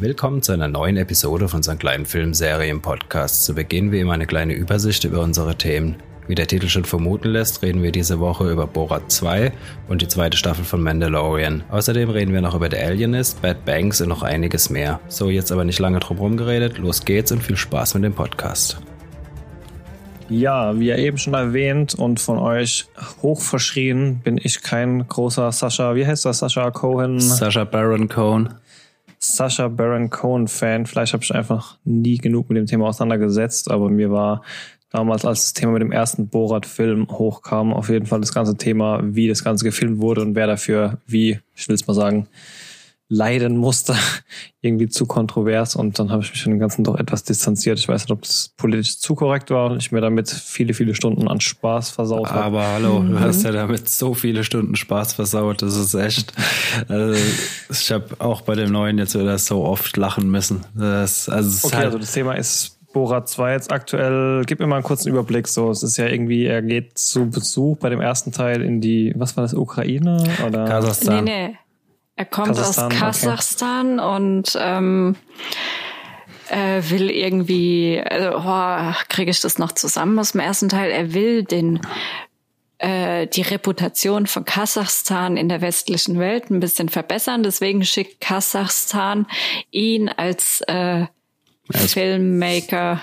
Willkommen zu einer neuen Episode von unserem kleinen Filmserien-Podcast. Zu Beginn wie immer eine kleine Übersicht über unsere Themen. Wie der Titel schon vermuten lässt, reden wir diese Woche über Borat 2 und die zweite Staffel von Mandalorian. Außerdem reden wir noch über The Alienist, Bad Banks und noch einiges mehr. So, jetzt aber nicht lange drum rumgeredet, los geht's und viel Spaß mit dem Podcast. Ja, wie eben schon erwähnt und von euch hoch verschrien, bin ich kein großer Sascha, wie heißt das, Sascha Cohen? Sascha Baron Cohen. Sascha Baron Cohen Fan. Vielleicht habe ich einfach nie genug mit dem Thema auseinandergesetzt, aber mir war damals, als das Thema mit dem ersten Borat-Film hochkam, auf jeden Fall das ganze Thema, wie das Ganze gefilmt wurde und wer dafür, wie, ich will es mal sagen, leiden musste, irgendwie zu kontrovers und dann habe ich mich von dem Ganzen doch etwas distanziert. Ich weiß nicht, ob das politisch zu korrekt war und ich mir damit viele, viele Stunden an Spaß versaut habe. Aber hallo, mhm. du hast ja damit so viele Stunden Spaß versaut, das ist echt. Also, ich habe auch bei dem neuen jetzt wieder so oft lachen müssen. Das, also okay, halt also das Thema ist Borat 2 jetzt aktuell, gib mir mal einen kurzen Überblick. So, es ist ja irgendwie, er geht zu Besuch bei dem ersten Teil in die, was war das, Ukraine oder? Kasachstan. Nee, nee. Er kommt Kasachstan, aus Kasachstan okay. und ähm, äh, will irgendwie, also, oh, kriege ich das noch zusammen aus dem ersten Teil? Er will den äh, die Reputation von Kasachstan in der westlichen Welt ein bisschen verbessern. Deswegen schickt Kasachstan ihn als äh, Filmmaker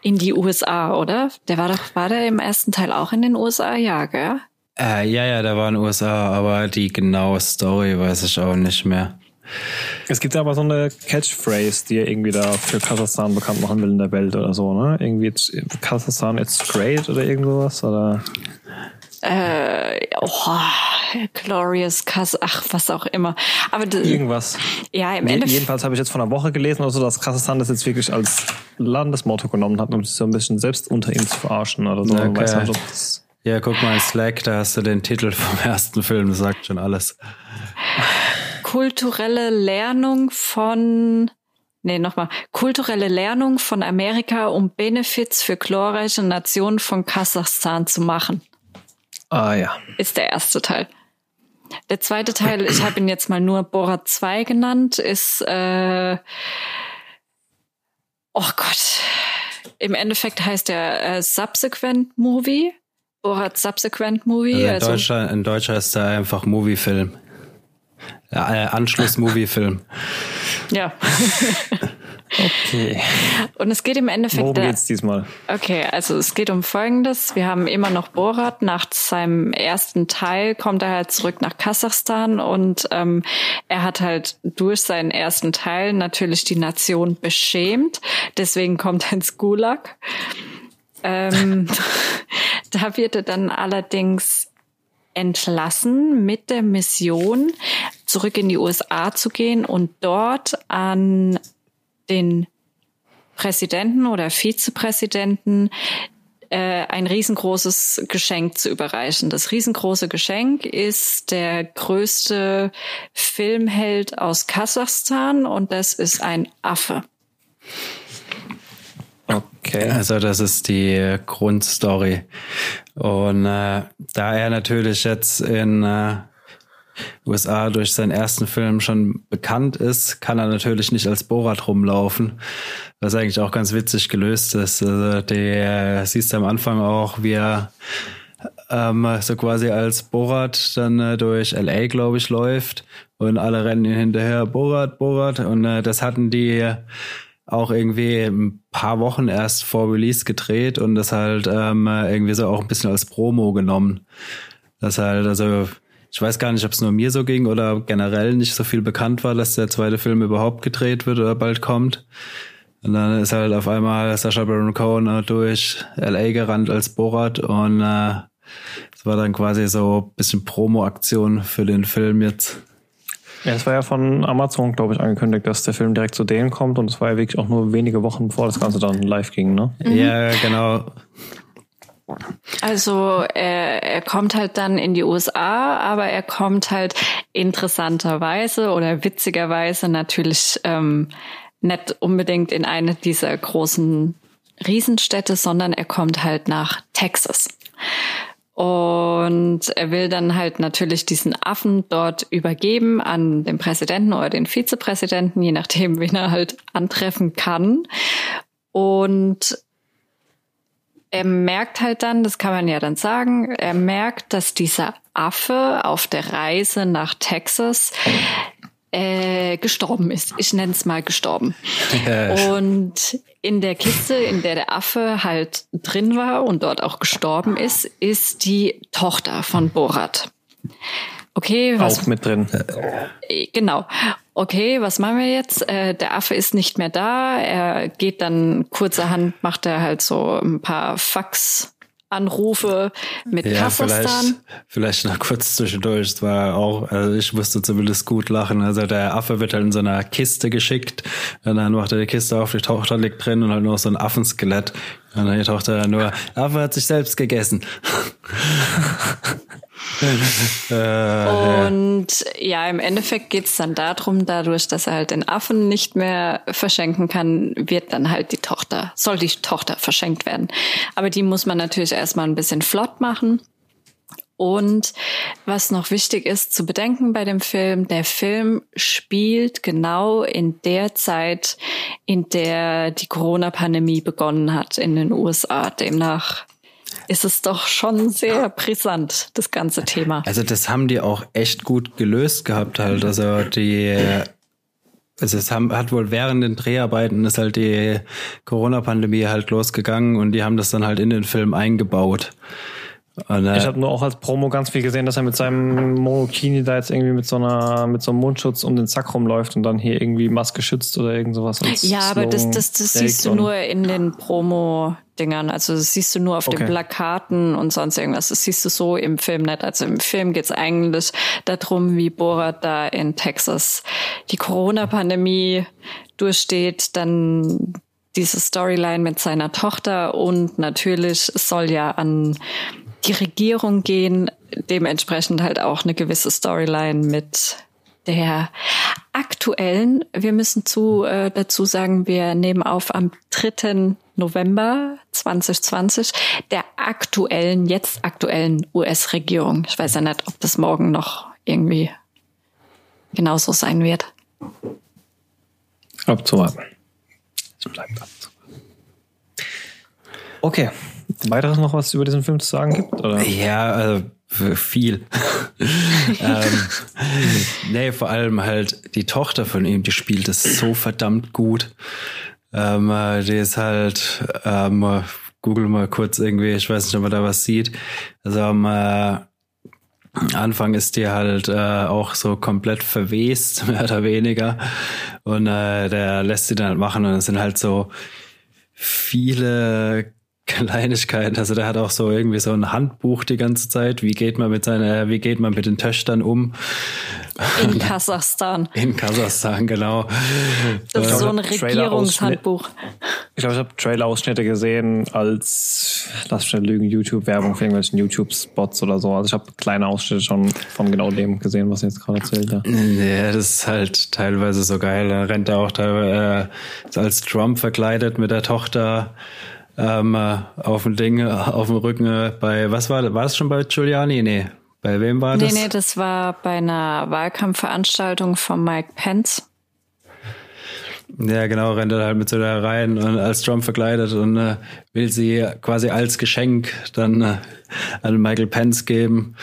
in die USA, oder? Der war doch, war der im ersten Teil auch in den USA? Ja, gell? Äh, ja, ja, der war in den USA, aber die genaue Story weiß ich auch nicht mehr. Es gibt aber so eine Catchphrase, die er irgendwie da für Kasachstan bekannt machen will in der Welt oder so, ne? Irgendwie Kasachstan it's great oder irgendwas, oder? Äh, oh, Glorious Kass, ach, was auch immer. Aber irgendwas. Ja, im Endeffekt. Jedenfalls habe ich jetzt von einer Woche gelesen, also dass Kasachstan das jetzt wirklich als Landesmotto genommen hat, um sich so ein bisschen selbst unter ihm zu verarschen oder so. Okay. Weiß nicht, ob das ja, guck mal Slack, da hast du den Titel vom ersten Film, das sagt schon alles. Kulturelle Lernung von Nee, nochmal. Kulturelle Lernung von Amerika, um Benefits für glorreiche Nationen von Kasachstan zu machen. Ah ja. Ist der erste Teil. Der zweite Teil, ich habe ihn jetzt mal nur Borat 2 genannt, ist äh, Oh Gott. Im Endeffekt heißt der äh, Subsequent Movie. Borat Subsequent Movie. Also in, also, Deutschland, in Deutsch heißt er einfach Movie-Film. Ja, äh, Anschluss-Movie-Film. ja. Okay. Und es geht im Endeffekt. Worum geht's diesmal? Okay, also es geht um Folgendes. Wir haben immer noch Borat. Nach seinem ersten Teil kommt er halt zurück nach Kasachstan und ähm, er hat halt durch seinen ersten Teil natürlich die Nation beschämt. Deswegen kommt er ins Gulag. Ähm, da wird er dann allerdings entlassen mit der Mission, zurück in die USA zu gehen und dort an den Präsidenten oder Vizepräsidenten äh, ein riesengroßes Geschenk zu überreichen. Das riesengroße Geschenk ist der größte Filmheld aus Kasachstan und das ist ein Affe. Okay. Also das ist die Grundstory. Und äh, da er natürlich jetzt in äh, USA durch seinen ersten Film schon bekannt ist, kann er natürlich nicht als Borat rumlaufen, was eigentlich auch ganz witzig gelöst ist. Also der siehst du am Anfang auch, wie er ähm, so quasi als Borat dann äh, durch LA, glaube ich, läuft und alle rennen ihn hinterher, Borat, Borat und äh, das hatten die auch irgendwie ein paar Wochen erst vor Release gedreht und das halt ähm, irgendwie so auch ein bisschen als Promo genommen. Das halt, also ich weiß gar nicht, ob es nur mir so ging oder generell nicht so viel bekannt war, dass der zweite Film überhaupt gedreht wird oder bald kommt. Und dann ist halt auf einmal Sasha Baron Cohen äh, durch LA gerannt als Borat und äh, es war dann quasi so ein bisschen Promo-Aktion für den Film jetzt. Ja, es war ja von Amazon, glaube ich, angekündigt, dass der Film direkt zu denen kommt und es war ja wirklich auch nur wenige Wochen bevor das Ganze dann live ging, ne? Mhm. Ja, genau. Also er, er kommt halt dann in die USA, aber er kommt halt interessanterweise oder witzigerweise natürlich ähm, nicht unbedingt in eine dieser großen Riesenstädte, sondern er kommt halt nach Texas. Und er will dann halt natürlich diesen Affen dort übergeben an den Präsidenten oder den Vizepräsidenten, je nachdem, wen er halt antreffen kann. Und er merkt halt dann, das kann man ja dann sagen, er merkt, dass dieser Affe auf der Reise nach Texas äh, gestorben ist. Ich nenne es mal gestorben. Und in der Kiste, in der der Affe halt drin war und dort auch gestorben ist, ist die Tochter von Borat. Okay, was auch mit drin. Äh, genau. Okay, was machen wir jetzt? Äh, der Affe ist nicht mehr da. Er geht dann kurzerhand, macht er halt so ein paar Fax Anrufe mit ja, Kasachstan. Vielleicht, vielleicht noch kurz zwischendurch. Es war auch, also ich musste zumindest gut lachen. Also der Affe wird halt in so einer Kiste geschickt und dann macht er die Kiste auf, die Tochter liegt drin und halt nur so ein Affenskelett. Und dann die Tochter nur, Affe hat sich selbst gegessen. und ja. ja, im Endeffekt geht's dann darum, dadurch, dass er halt den Affen nicht mehr verschenken kann, wird dann halt die Tochter, soll die Tochter verschenkt werden. Aber die muss man natürlich erstmal ein bisschen flott machen. Und was noch wichtig ist zu bedenken bei dem Film, der Film spielt genau in der Zeit, in der die Corona-Pandemie begonnen hat in den USA. Demnach ist es doch schon sehr brisant, das ganze Thema. Also das haben die auch echt gut gelöst gehabt halt. Also die also es haben, hat wohl während den Dreharbeiten ist halt die Corona-Pandemie halt losgegangen und die haben das dann halt in den Film eingebaut. Und, äh, ich habe nur auch als Promo ganz viel gesehen, dass er mit seinem Monokini da jetzt irgendwie mit so einer mit so einem Mundschutz um den Zack rumläuft und dann hier irgendwie Maske schützt oder irgend sowas. Ja, aber das, das, das siehst du nur in den Promo-Dingern. Also das siehst du nur auf okay. den Plakaten und sonst irgendwas. Das siehst du so im Film nicht. Also im Film geht's eigentlich darum, wie Borat da in Texas die Corona-Pandemie durchsteht, dann diese Storyline mit seiner Tochter und natürlich soll ja an die Regierung gehen, dementsprechend halt auch eine gewisse Storyline mit der aktuellen. Wir müssen zu, äh, dazu sagen, wir nehmen auf am 3. November 2020 der aktuellen, jetzt aktuellen US-Regierung. Ich weiß ja nicht, ob das morgen noch irgendwie genauso sein wird. Abzuwarten. Es bleibt abzuwarten. Okay, weiteres noch was über diesen Film zu sagen gibt? Oder? Ja, also viel. ähm, nee, vor allem halt die Tochter von ihm, die spielt es so verdammt gut. Ähm, äh, die ist halt, ähm, google mal kurz irgendwie, ich weiß nicht, ob man da was sieht. Also am äh, Anfang ist die halt äh, auch so komplett verwest, mehr oder weniger. Und äh, der lässt sie dann halt machen und es sind halt so viele Kleinigkeiten. Also der hat auch so irgendwie so ein Handbuch die ganze Zeit. Wie geht man mit seiner, wie geht man mit den Töchtern um? In Kasachstan. In Kasachstan, genau. Das ist so ein Regierungshandbuch. Ich glaube, ich habe Trailer-Ausschnitte gesehen als, lass schnell lügen, YouTube-Werbung für irgendwelchen YouTube-Spots oder so. Also ich habe kleine Ausschnitte schon von genau dem gesehen, was ihr jetzt gerade erzählt habt. Ja, das ist halt teilweise so geil. Da rennt er auch da äh, als Trump verkleidet mit der Tochter ähm, äh, auf dem Ding, äh, auf dem Rücken äh, bei, was war das? War das schon bei Giuliani? Nee. Bei wem war das? Nee, nee, das war bei einer Wahlkampfveranstaltung von Mike Pence. Ja, genau, rennt er halt mit so da rein und als Trump verkleidet und äh, will sie quasi als Geschenk dann äh, an Michael Pence geben.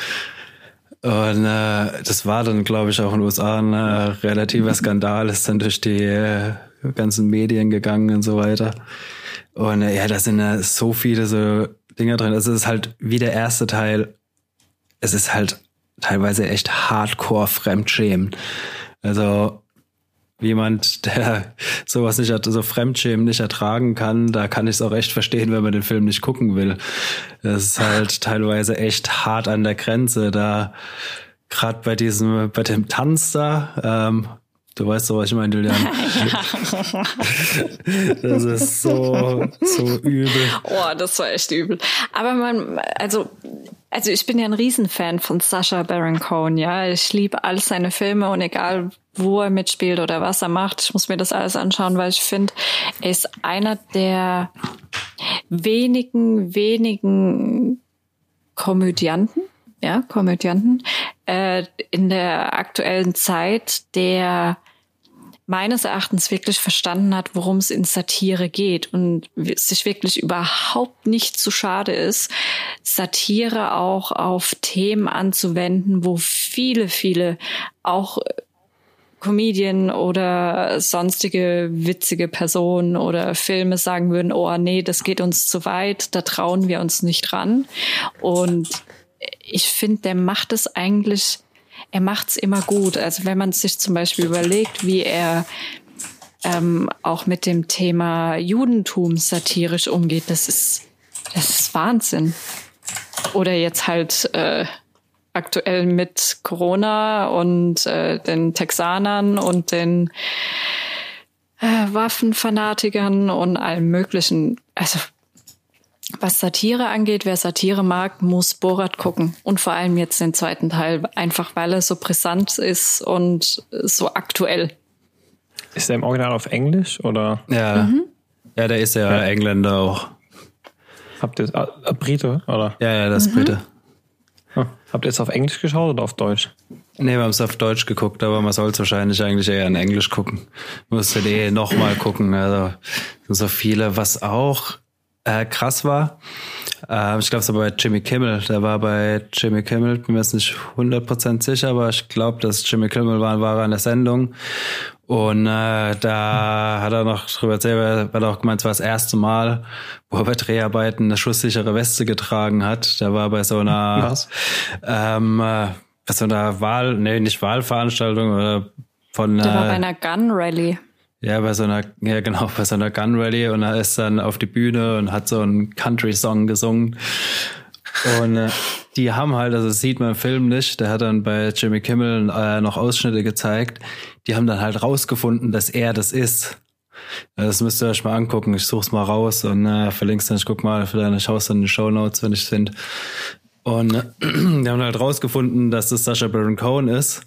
Und äh, das war dann, glaube ich, auch in den USA ein relativer Skandal, ist dann durch die ganzen Medien gegangen und so weiter. Und äh, ja, da sind ja so viele so Dinger drin. Also es ist halt wie der erste Teil. Es ist halt teilweise echt hardcore Fremdschämen. Also jemand, der sowas nicht, so Fremdschämen nicht ertragen kann, da kann ich es auch echt verstehen, wenn man den Film nicht gucken will. Das ist halt teilweise echt hart an der Grenze. Da gerade bei diesem, bei dem Tanz da, ähm, Du weißt doch, was ich meine, Julian. das ist so, so übel. Oh, das war echt übel. Aber man, also, also ich bin ja ein Riesenfan von Sasha Baron Cohen, ja. Ich liebe all seine Filme und egal, wo er mitspielt oder was er macht, ich muss mir das alles anschauen, weil ich finde, er ist einer der wenigen, wenigen Komödianten, ja, Komödianten, äh, in der aktuellen Zeit, der meines Erachtens wirklich verstanden hat, worum es in Satire geht und sich wirklich überhaupt nicht zu schade ist, Satire auch auf Themen anzuwenden, wo viele, viele auch Comedian oder sonstige witzige Personen oder Filme sagen würden, oh nee, das geht uns zu weit, da trauen wir uns nicht ran. Und ich finde, der macht es eigentlich er macht's immer gut. Also wenn man sich zum Beispiel überlegt, wie er ähm, auch mit dem Thema Judentum satirisch umgeht, das ist, das ist Wahnsinn. Oder jetzt halt äh, aktuell mit Corona und äh, den Texanern und den äh, Waffenfanatikern und allem Möglichen. Also was Satire angeht, wer Satire mag, muss Borat gucken. Und vor allem jetzt den zweiten Teil, einfach weil er so brisant ist und so aktuell. Ist er im Original auf Englisch oder? Ja. Mhm. Ja, der ist ja, ja, Engländer auch. Habt ihr äh, Brite oder? Ja, ja, das ist mhm. Brite. Hm. Habt ihr es auf Englisch geschaut oder auf Deutsch? Nee, wir haben es auf Deutsch geguckt, aber man soll es wahrscheinlich eigentlich eher in Englisch gucken. Musste eh nochmal gucken. Also so viele, was auch äh, krass war. Äh, ich glaube, es war bei Jimmy Kimmel. Der war bei Jimmy Kimmel, bin mir jetzt nicht 100% sicher, aber ich glaube, dass Jimmy Kimmel war, war an der Sendung. Und äh, da hat er noch drüber erzählt, weil er auch gemeint, es war das erste Mal, wo er bei Dreharbeiten eine schusssichere Weste getragen hat. Der war bei so einer Was? Ähm, äh, bei so einer Wahl, nee, nicht Wahlveranstaltung oder von Der war bei einer Gun Rally. Ja, bei so einer, ja genau, bei so einer Gun Rally und er ist dann auf die Bühne und hat so einen Country-Song gesungen. Und äh, die haben halt, also das sieht man im Film nicht, der hat dann bei Jimmy Kimmel äh, noch Ausschnitte gezeigt, die haben dann halt rausgefunden, dass er das ist. Das müsst ihr euch mal angucken. Ich such's mal raus und äh, verlink's dann. Ich guck mal, deine schaust dann in die Show Notes, wenn ich finde. Und äh, die haben halt rausgefunden, dass das Sasha Baron Cohen ist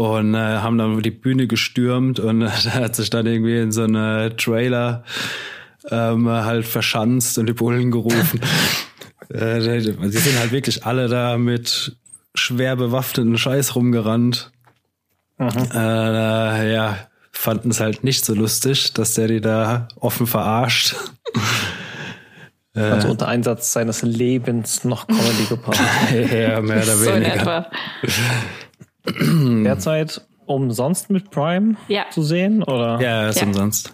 und äh, haben dann die Bühne gestürmt und äh, da hat sich dann irgendwie in so eine Trailer ähm, halt verschanzt und die Bullen gerufen. äh, sie sind halt wirklich alle da mit schwer bewaffneten Scheiß rumgerannt. Mhm. Äh, ja, fanden es halt nicht so lustig, dass der die da offen verarscht. Also unter Einsatz seines Lebens noch Comedy gepaart. ja, mehr oder so weniger. derzeit umsonst mit Prime ja. zu sehen? Oder? Ja, ist ja. umsonst.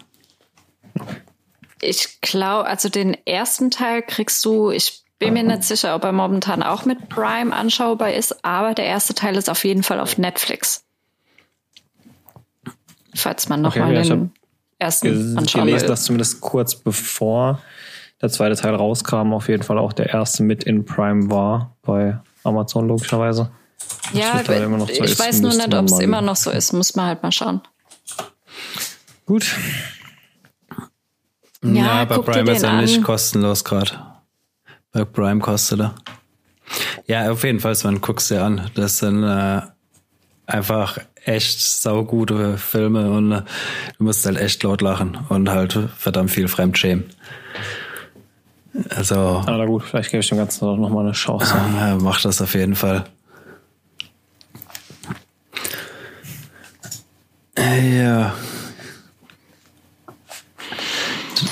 Ich glaube, also den ersten Teil kriegst du, ich bin mir nicht sicher, ob er momentan auch mit Prime anschaubar ist, aber der erste Teil ist auf jeden Fall auf Netflix. Falls man nochmal okay, den ersten anschauen gelesen, will. dass zumindest kurz bevor der zweite Teil rauskam, auf jeden Fall auch der erste mit in Prime war, bei Amazon logischerweise. Ja, so ich ist, weiß nur nicht, ob es immer noch so ist. Muss man halt mal schauen. Gut. Ja, ja bei Prime ist er nicht kostenlos gerade. Bei Prime kostet er. Ja, auf jeden Fall, man guckst dir an. Das sind äh, einfach echt saugute Filme und äh, du musst halt echt laut lachen und halt verdammt viel Fremdschämen. Also. Ah, na gut, vielleicht gebe ich dem Ganzen noch mal eine Chance. Ja, mach das auf jeden Fall. Ja.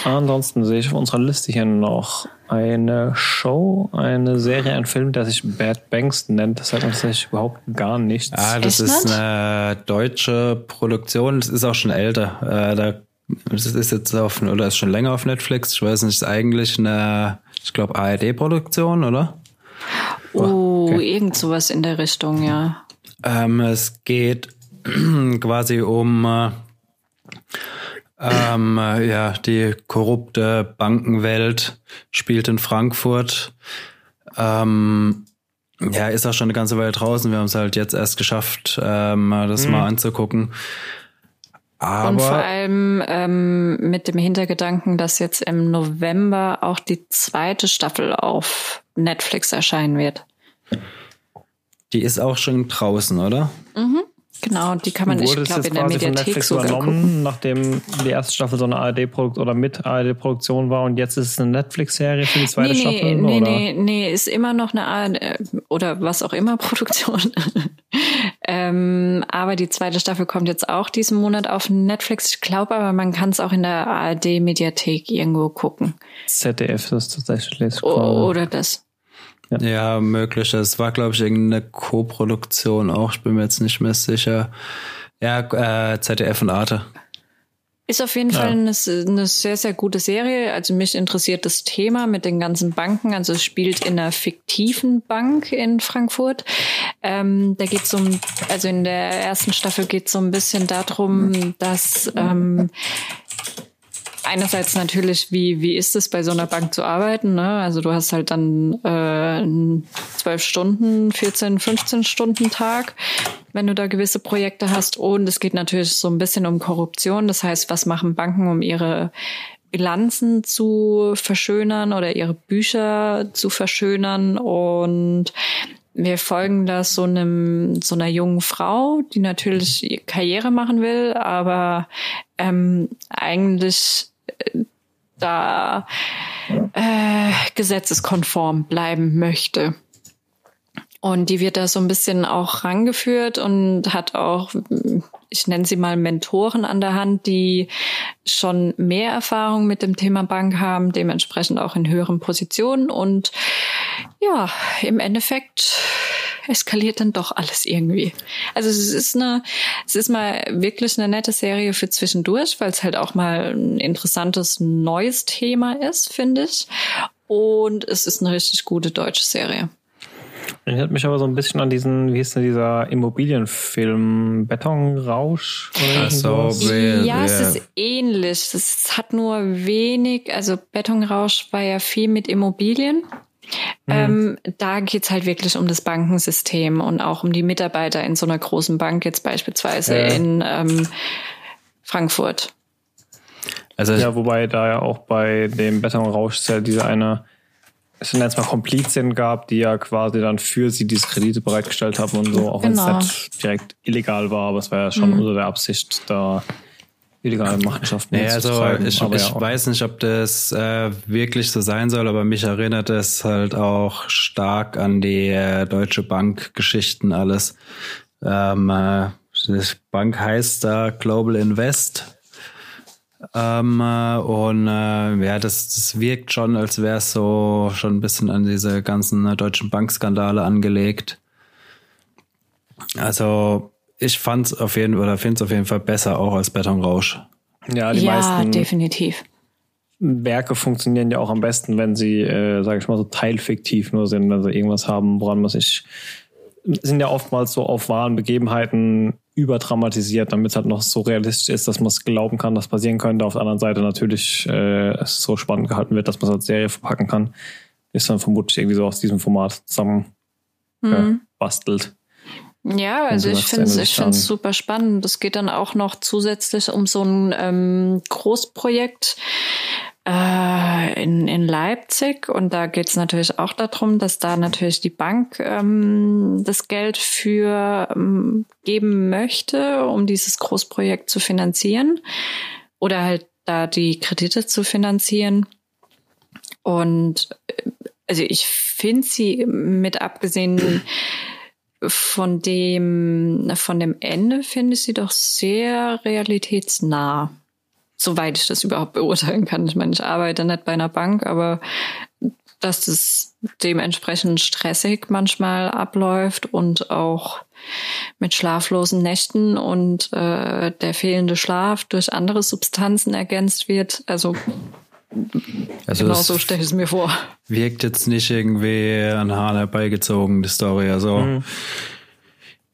Ansonsten sehe ich auf unserer Liste hier noch eine Show, eine Serie, ein Film, der sich Bad Banks nennt. Das sagt uns tatsächlich überhaupt gar nichts. Ah, das Echt ist eine deutsche Produktion. Das ist auch schon älter. Äh, da, das ist jetzt auf, oder ist schon länger auf Netflix. Ich weiß nicht, ist eigentlich eine, ich glaube, ARD-Produktion, oder? Oh, okay. irgend sowas in der Richtung, ja. Ähm, es geht quasi um äh, ähm, äh, ja die korrupte Bankenwelt spielt in Frankfurt. Ähm, ja, ist auch schon eine ganze Weile draußen. Wir haben es halt jetzt erst geschafft, ähm, das mhm. mal anzugucken. Aber und vor allem ähm, mit dem Hintergedanken, dass jetzt im November auch die zweite Staffel auf Netflix erscheinen wird. Die ist auch schon draußen, oder? Mhm. Genau, die kann man, ich glaube, in der Mediathek sogar übernommen, gucken. nachdem die erste Staffel so eine ARD-Produkt oder mit ARD-Produktion war und jetzt ist es eine Netflix-Serie für die zweite Nee, Staffel? nee, oder? nee, nee, ist immer noch eine ARD oder was auch immer Produktion. ähm, aber die zweite Staffel kommt jetzt auch diesen Monat auf Netflix. Ich glaube aber, man kann es auch in der ARD-Mediathek irgendwo gucken. ZDF, das ist tatsächlich. O oder das. Ja, möglich. Es war, glaube ich, irgendeine Co-Produktion auch. Ich bin mir jetzt nicht mehr sicher. Ja, äh, ZDF und Arte. Ist auf jeden Ja. Fall eine, eine sehr, sehr gute Serie. Also mich interessiert das Thema mit den ganzen Banken. Also es spielt in einer fiktiven Bank in Frankfurt. Ähm, da geht es um, also in der ersten Staffel geht es so ein bisschen darum, dass ähm, einerseits natürlich, wie, wie ist es bei so einer Bank zu arbeiten? Ne? Also du hast halt dann äh, einen 12 Stunden, 14, 15 Stunden Tag, wenn du da gewisse Projekte hast. Und es geht natürlich so ein bisschen um Korruption. Das heißt, was machen Banken, um ihre Bilanzen zu verschönern oder ihre Bücher zu verschönern und wir folgen da so einem so einer jungen Frau, die natürlich Karriere machen will, aber ähm, eigentlich da äh, gesetzeskonform bleiben möchte. Und die wird da so ein bisschen auch rangeführt und hat auch, ich nenne sie mal Mentoren an der Hand, die schon mehr Erfahrung mit dem Thema Bank haben, dementsprechend auch in höheren Positionen. Und ja, im Endeffekt eskaliert dann doch alles irgendwie. Also es ist eine, es ist mal wirklich eine nette Serie für zwischendurch, weil es halt auch mal ein interessantes neues Thema ist, finde ich. Und es ist eine richtig gute deutsche Serie. Erinnert mich aber so ein bisschen an diesen, wie hieß denn dieser Immobilienfilm Betonrausch? Oder so, Ja, es ist ähnlich. Es hat nur wenig, also Betonrausch war ja viel mit Immobilien. Ähm, da geht's halt wirklich um das Bankensystem und auch um die Mitarbeiter in so einer großen Bank, jetzt beispielsweise Ja. in ähm, Frankfurt. Also Ja, wobei da ja auch bei dem Betonrausch ja diese eine, es sind jetzt mal Komplizien gab, die ja quasi dann für sie diese Kredite bereitgestellt haben und so, auch Genau. wenn es nicht direkt illegal war, aber es war ja schon unter der Absicht, da illegale Machenschaften Nee, also ich, Aber ich ja, weiß nicht, ob das äh, wirklich so sein soll, aber mich erinnert es halt auch stark an die äh, Deutsche Bank Geschichten alles. Ähm, äh, die Bank heißt da Global Invest. Ähm, äh, und äh, ja, das, das wirkt schon, als wäre es so schon ein bisschen an diese ganzen äh, deutschen Bankskandale angelegt. Also ich fand's auf jeden oder finde es auf jeden Fall besser auch als Betonrausch. ja, die ja, meisten definitiv. Werke funktionieren ja auch am besten, wenn sie, äh, sage ich mal, so teilfiktiv nur sind, wenn sie irgendwas haben, woran man sich sind ja oftmals so auf wahren Begebenheiten überdramatisiert, damit es halt noch so realistisch ist, dass man es glauben kann, dass passieren könnte. Auf der anderen Seite natürlich äh, es so spannend gehalten wird, dass man es als Serie verpacken kann. Ist dann vermutlich irgendwie so aus diesem Format zusammen äh, bastelt. Ja, also ich finde es ich find's super spannend. Es geht dann auch noch zusätzlich um so ein ähm, Großprojekt äh, in, in Leipzig. Und da geht es natürlich auch darum, dass da natürlich die Bank ähm, das Geld für ähm, geben möchte, um dieses Großprojekt zu finanzieren. Oder halt da die Kredite zu finanzieren. Und äh, also ich finde sie mit abgesehen von dem, von dem Ende finde ich sie doch sehr realitätsnah. Soweit ich das überhaupt beurteilen kann. Ich meine, ich arbeite nicht bei einer Bank, aber dass das dementsprechend stressig manchmal abläuft und auch mit schlaflosen Nächten und äh, der fehlende Schlaf durch andere Substanzen ergänzt wird. Also Also genau es so stelle ich es mir vor. wirkt jetzt nicht irgendwie an Haaren herbeigezogen, die Story. Also, Mhm.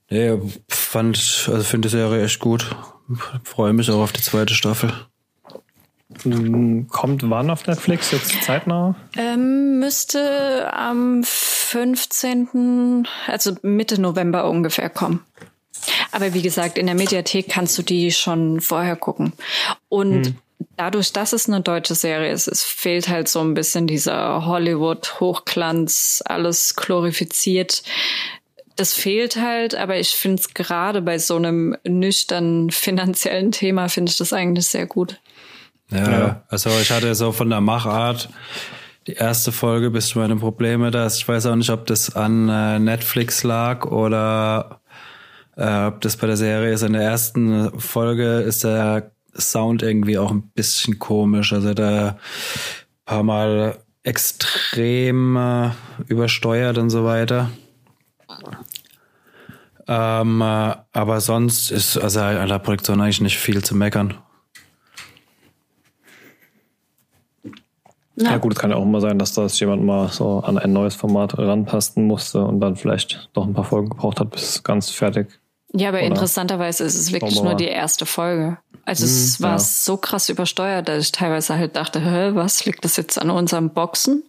nee, fand, also finde die Serie echt gut. Freue mich auch auf die zweite Staffel. Mm, Kommt wann auf Netflix? Jetzt zeitnah? Ähm, müsste am 15., also Mitte November ungefähr kommen. Aber wie gesagt, in der Mediathek kannst du die schon vorher gucken. Und dadurch, dass es eine deutsche Serie ist, es fehlt halt so ein bisschen dieser Hollywood-Hochglanz, alles glorifiziert. das fehlt halt, aber ich finde es gerade bei so einem nüchternen finanziellen Thema, finde ich das eigentlich sehr gut. Ja, ja, also ich hatte so von der Machart die erste Folge bis zu meine Probleme da. Ich weiß auch nicht, ob das an äh, Netflix lag oder äh, ob das bei der Serie ist. In der ersten Folge ist der Sound irgendwie auch ein bisschen komisch. Also da paar Mal extrem äh, übersteuert und so weiter. Ähm, äh, aber sonst ist also an der Produktion eigentlich nicht viel zu meckern. Ja. ja. gut, es kann ja auch immer sein, dass das jemand mal so an ein neues Format ranpassen musste und dann vielleicht noch ein paar Folgen gebraucht hat, bis es ganz fertig. Ja, aber Oder interessanterweise ist es wirklich nur die erste Folge. Also hm, es war ja. so krass übersteuert, dass ich teilweise halt dachte, hä, was liegt das jetzt an unserem Boxen?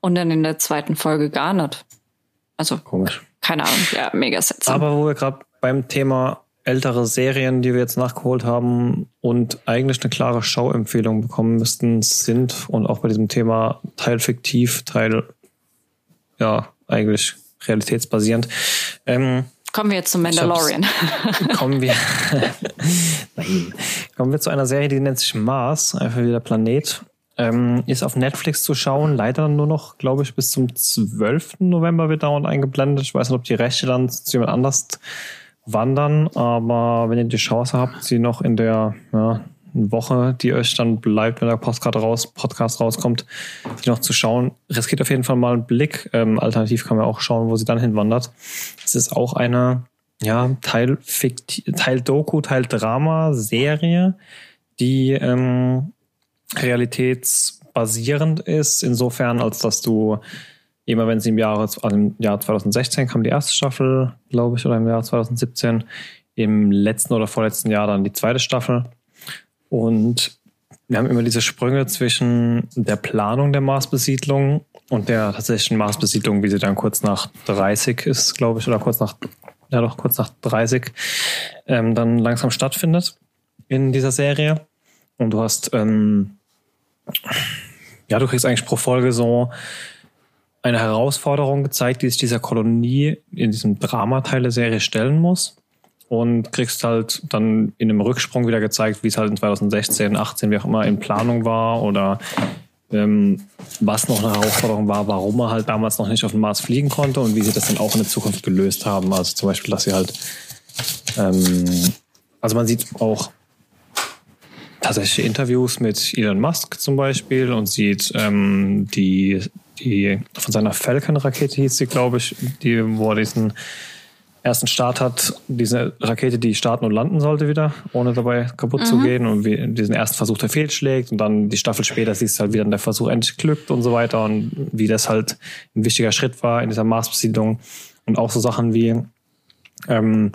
Und dann in der zweiten Folge gar nicht. Also komisch. Keine Ahnung, ja, mega seltsam. Aber wo wir gerade beim Thema ältere Serien, die wir jetzt nachgeholt haben und eigentlich eine klare Schauempfehlung bekommen müssten, sind und auch bei diesem Thema Teil fiktiv, Teil ja eigentlich realitätsbasierend. Ähm, kommen wir jetzt zum Mandalorian. kommen wir. Nein. Kommen wir zu einer Serie, die nennt sich Mars, einfach wieder Planet. Ähm, ist auf Netflix zu schauen, leider nur noch, glaube ich, bis zum 12. November wird dauernd eingeblendet. Ich weiß nicht, ob die Rechte dann zu jemand anders wandern, aber wenn ihr die Chance habt, sie noch in der ja, Woche, die euch dann bleibt, wenn der Podcast, raus, Podcast rauskommt, die noch zu schauen, riskiert auf jeden Fall mal einen Blick. Ähm, alternativ kann man auch schauen, wo sie dann hinwandert. Es ist auch eine ja, Teil, Fikti Teil Doku, Teil Drama-Serie, die ähm, realitätsbasierend ist, insofern, als dass du immer wenn sie im Jahr, also im Jahr 2016 kam die erste Staffel, glaube ich, oder im Jahr 2017, im letzten oder vorletzten Jahr dann die zweite Staffel. Und wir haben immer diese Sprünge zwischen der Planung der Marsbesiedlung und der tatsächlichen Marsbesiedlung, wie sie dann kurz nach 30 ist, glaube ich, oder kurz nach, ja doch, kurz nach 30 ähm, dann langsam stattfindet in dieser Serie. Und du hast, ähm, ja, du kriegst eigentlich pro Folge so eine Herausforderung gezeigt, die sich dieser Kolonie in diesem Dramateil der Serie stellen muss. Und kriegst halt dann in einem Rücksprung wieder gezeigt, wie es halt in 2016, 18, wie auch immer in Planung war oder ähm, was noch eine Herausforderung war, warum er halt damals noch nicht auf den Mars fliegen konnte und wie sie das dann auch in der Zukunft gelöst haben. Also zum Beispiel, dass sie halt, ähm, also man sieht auch tatsächlich Interviews mit Elon Musk zum Beispiel und sieht ähm, die die von seiner Falcon-Rakete hieß sie, glaube ich, die, wo er diesen ersten Start hat, diese Rakete, die starten und landen sollte wieder, ohne dabei kaputt mhm. zu gehen und wie diesen ersten Versuch, der fehlschlägt und dann die Staffel später siehst du halt, wie dann der Versuch endlich glückt und so weiter und wie das halt ein wichtiger Schritt war in dieser Marsbesiedlung und auch so Sachen wie ähm,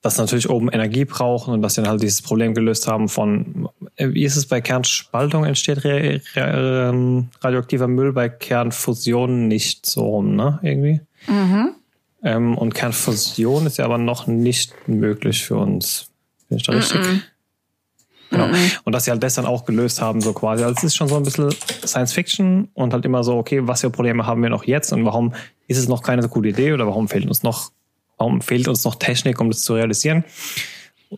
dass natürlich oben Energie brauchen und dass sie dann halt dieses Problem gelöst haben von, äh, wie ist es bei Kernspaltung entsteht re, re, ähm, radioaktiver Müll, bei Kernfusion nicht so rum, ne? Irgendwie. Mhm. Ähm, und Kernfusion ist ja aber noch nicht möglich für uns. Bin ich da richtig? Mhm. Genau. Mhm. Und dass sie halt das dann auch gelöst haben, so quasi. Also es ist schon so ein bisschen Science Fiction und halt immer so, okay, was für Probleme haben wir noch jetzt und warum ist es noch keine so gute Idee oder warum fehlt uns noch warum fehlt uns noch Technik, um das zu realisieren?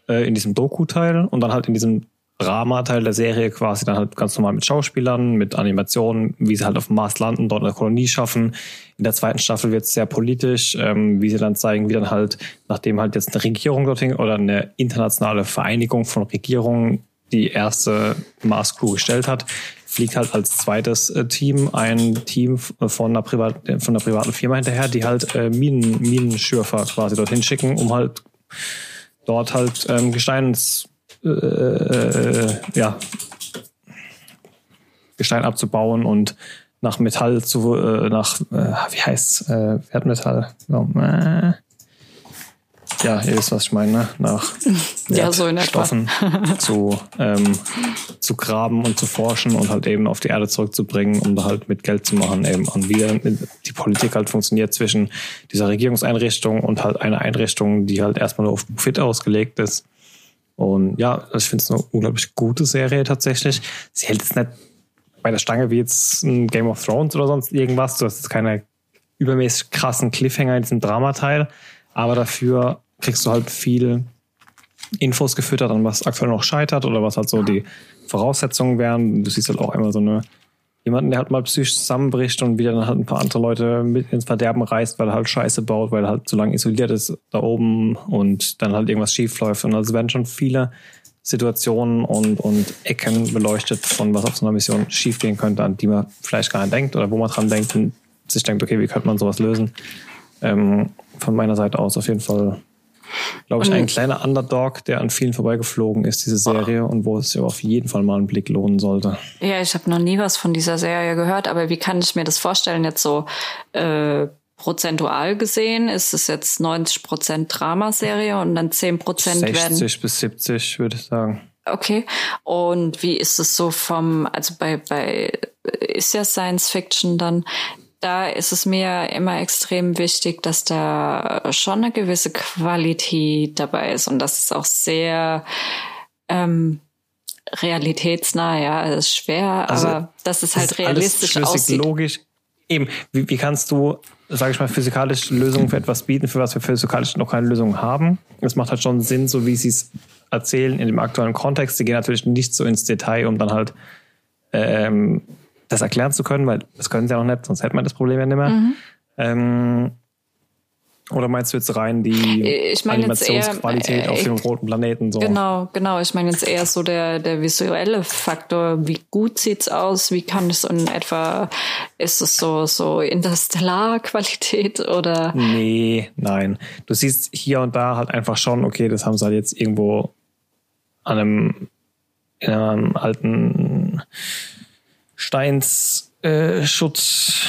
Äh, in diesem Doku-Teil und dann halt in diesem Drama-Teil der Serie quasi dann halt ganz normal mit Schauspielern, mit Animationen, wie sie halt auf dem Mars landen, dort eine Kolonie schaffen. In der zweiten Staffel wird es sehr politisch, ähm, wie sie dann zeigen, wie dann halt, nachdem halt jetzt eine Regierung dorthin oder eine internationale Vereinigung von Regierungen die erste Mars-Crew gestellt hat, fliegt halt als zweites äh, Team ein Team von einer, Privat, von einer privaten Firma hinterher, die halt äh, Minen, Minenschürfer quasi dorthin schicken, um halt dort halt ähm, Gesteins, äh, äh, ja, Gestein abzubauen und nach Metall zu, äh, nach, äh, wie heißt's, äh, Wertmetall, äh, ja, ihr wisst, was ich meine, ne? nach ja, so Stoffen zu, ähm, zu graben und zu forschen und halt eben auf die Erde zurückzubringen, um da halt mit Geld zu machen, eben und wie die Politik halt funktioniert zwischen dieser Regierungseinrichtung und halt einer Einrichtung, die halt erstmal nur auf Profit ausgelegt ist. Und ja, also ich finde es eine unglaublich gute Serie tatsächlich. Sie hält jetzt nicht bei der Stange wie jetzt ein Game of Thrones oder sonst irgendwas. Du hast jetzt keine übermäßig krassen Cliffhanger in diesem Dramateil. Aber dafür kriegst du halt viel Infos gefüttert, an was aktuell noch scheitert oder was halt so die Voraussetzungen wären. Du siehst halt auch immer so eine jemanden, der halt mal psychisch zusammenbricht und wieder dann halt ein paar andere Leute mit ins Verderben reißt, weil er halt Scheiße baut, weil er halt so lange isoliert ist da oben und dann halt irgendwas schief läuft. Und also werden schon viele Situationen und, und Ecken beleuchtet, von was auf so einer Mission schiefgehen könnte, an die man vielleicht gar nicht denkt oder wo man dran denkt und sich denkt, okay, wie könnte man sowas lösen? Ähm, von meiner Seite aus auf jeden Fall glaube ich, ein kleiner Underdog, der an vielen vorbeigeflogen ist, diese Serie, und wo es ja auf jeden Fall mal einen Blick lohnen sollte. Ja, ich habe noch nie was von dieser Serie gehört, aber wie kann ich mir das vorstellen, jetzt so äh, prozentual gesehen? Ist es jetzt 90 Prozent Dramaserie und dann 10 Prozent werden... 60 bis 70, würde ich sagen. Okay. Und wie ist es so vom, also bei, bei ist ja Science Fiction dann, da ist es mir immer extrem wichtig, dass da schon eine gewisse Qualität dabei ist und das ist auch sehr ähm, realitätsnah. Ja, es ist schwer, also, aber dass es halt realistisch alles aussieht. logisch. Eben, wie, wie kannst du, sage ich mal, physikalische Lösungen für etwas bieten, für was wir physikalisch noch keine Lösung haben? Es macht halt schon Sinn, so wie sie es erzählen in dem aktuellen Kontext. Sie gehen natürlich nicht so ins Detail, um dann halt ähm, das erklären zu können, weil das können sie ja noch nicht, sonst hätte man das Problem ja nicht mehr. Mhm. Ähm, oder meinst du jetzt rein die ich mein Animationsqualität eher, äh, auf dem roten Planeten? So? Genau, genau. Ich meine jetzt eher so der, der visuelle Faktor. Wie gut sieht's aus? Wie kann es in etwa, ist es so, so Interstellar-Qualität oder? Nee, nein. Du siehst hier und da halt einfach schon, okay, das haben sie halt jetzt irgendwo an einem, in einem alten Steins äh, Schutz,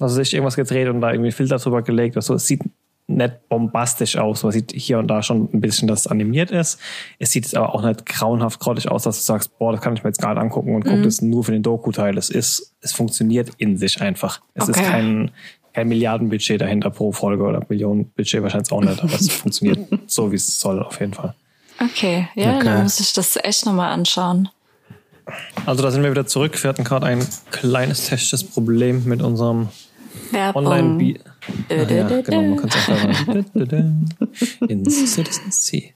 was weiß ich, irgendwas gedreht und da irgendwie Filter drüber gelegt. Also es sieht nicht bombastisch aus. Man sieht hier und da schon ein bisschen, dass es animiert ist. Es sieht jetzt aber auch nicht grauenhaft grottig aus, dass du sagst, boah, das kann ich mir jetzt gar nicht angucken und mhm. guck das nur für den Doku-Teil. Es ist, es funktioniert in sich einfach. Es okay. ist kein, kein Milliardenbudget dahinter pro Folge oder Millionenbudget wahrscheinlich auch nicht, aber es funktioniert so, wie es soll, auf jeden Fall. Okay, ja, okay. dann muss ich das echt nochmal anschauen. Also da sind wir wieder zurück. Wir hatten gerade ein kleines technisches Problem mit unserem online bi ja, ja, genau, man kann es auch in Citizen C.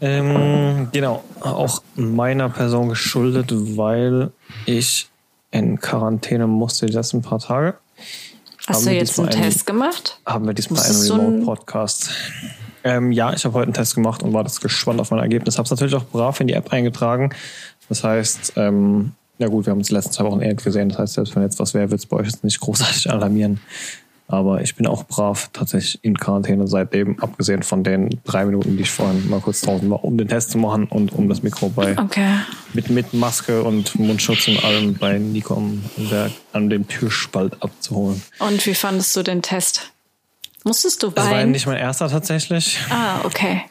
Ähm, genau, auch meiner Person geschuldet, weil ich in Quarantäne musste die letzten paar Tage. Hast du jetzt einen, einen Test gemacht? Haben wir diesmal einen Remote-Podcast. Ähm, ja, ich habe heute einen Test gemacht und war das gespannt auf mein Ergebnis. Habe es natürlich auch brav in die App eingetragen. Das heißt, ähm, ja gut, wir haben uns die letzten zwei Wochen ähnlich gesehen. Das heißt, selbst wenn jetzt was wäre, wird es bei euch jetzt nicht großartig alarmieren. Aber ich bin auch brav tatsächlich in Quarantäne seitdem, abgesehen von den drei Minuten, die ich vorhin mal kurz draußen war, um den Test zu machen und um das Mikro bei okay. mit, mit Maske und Mundschutz und allem bei der, an dem Türspalt abzuholen. Und wie fandest du den Test? Musstest du weinen? Das war nicht mein erster tatsächlich. Ah, okay.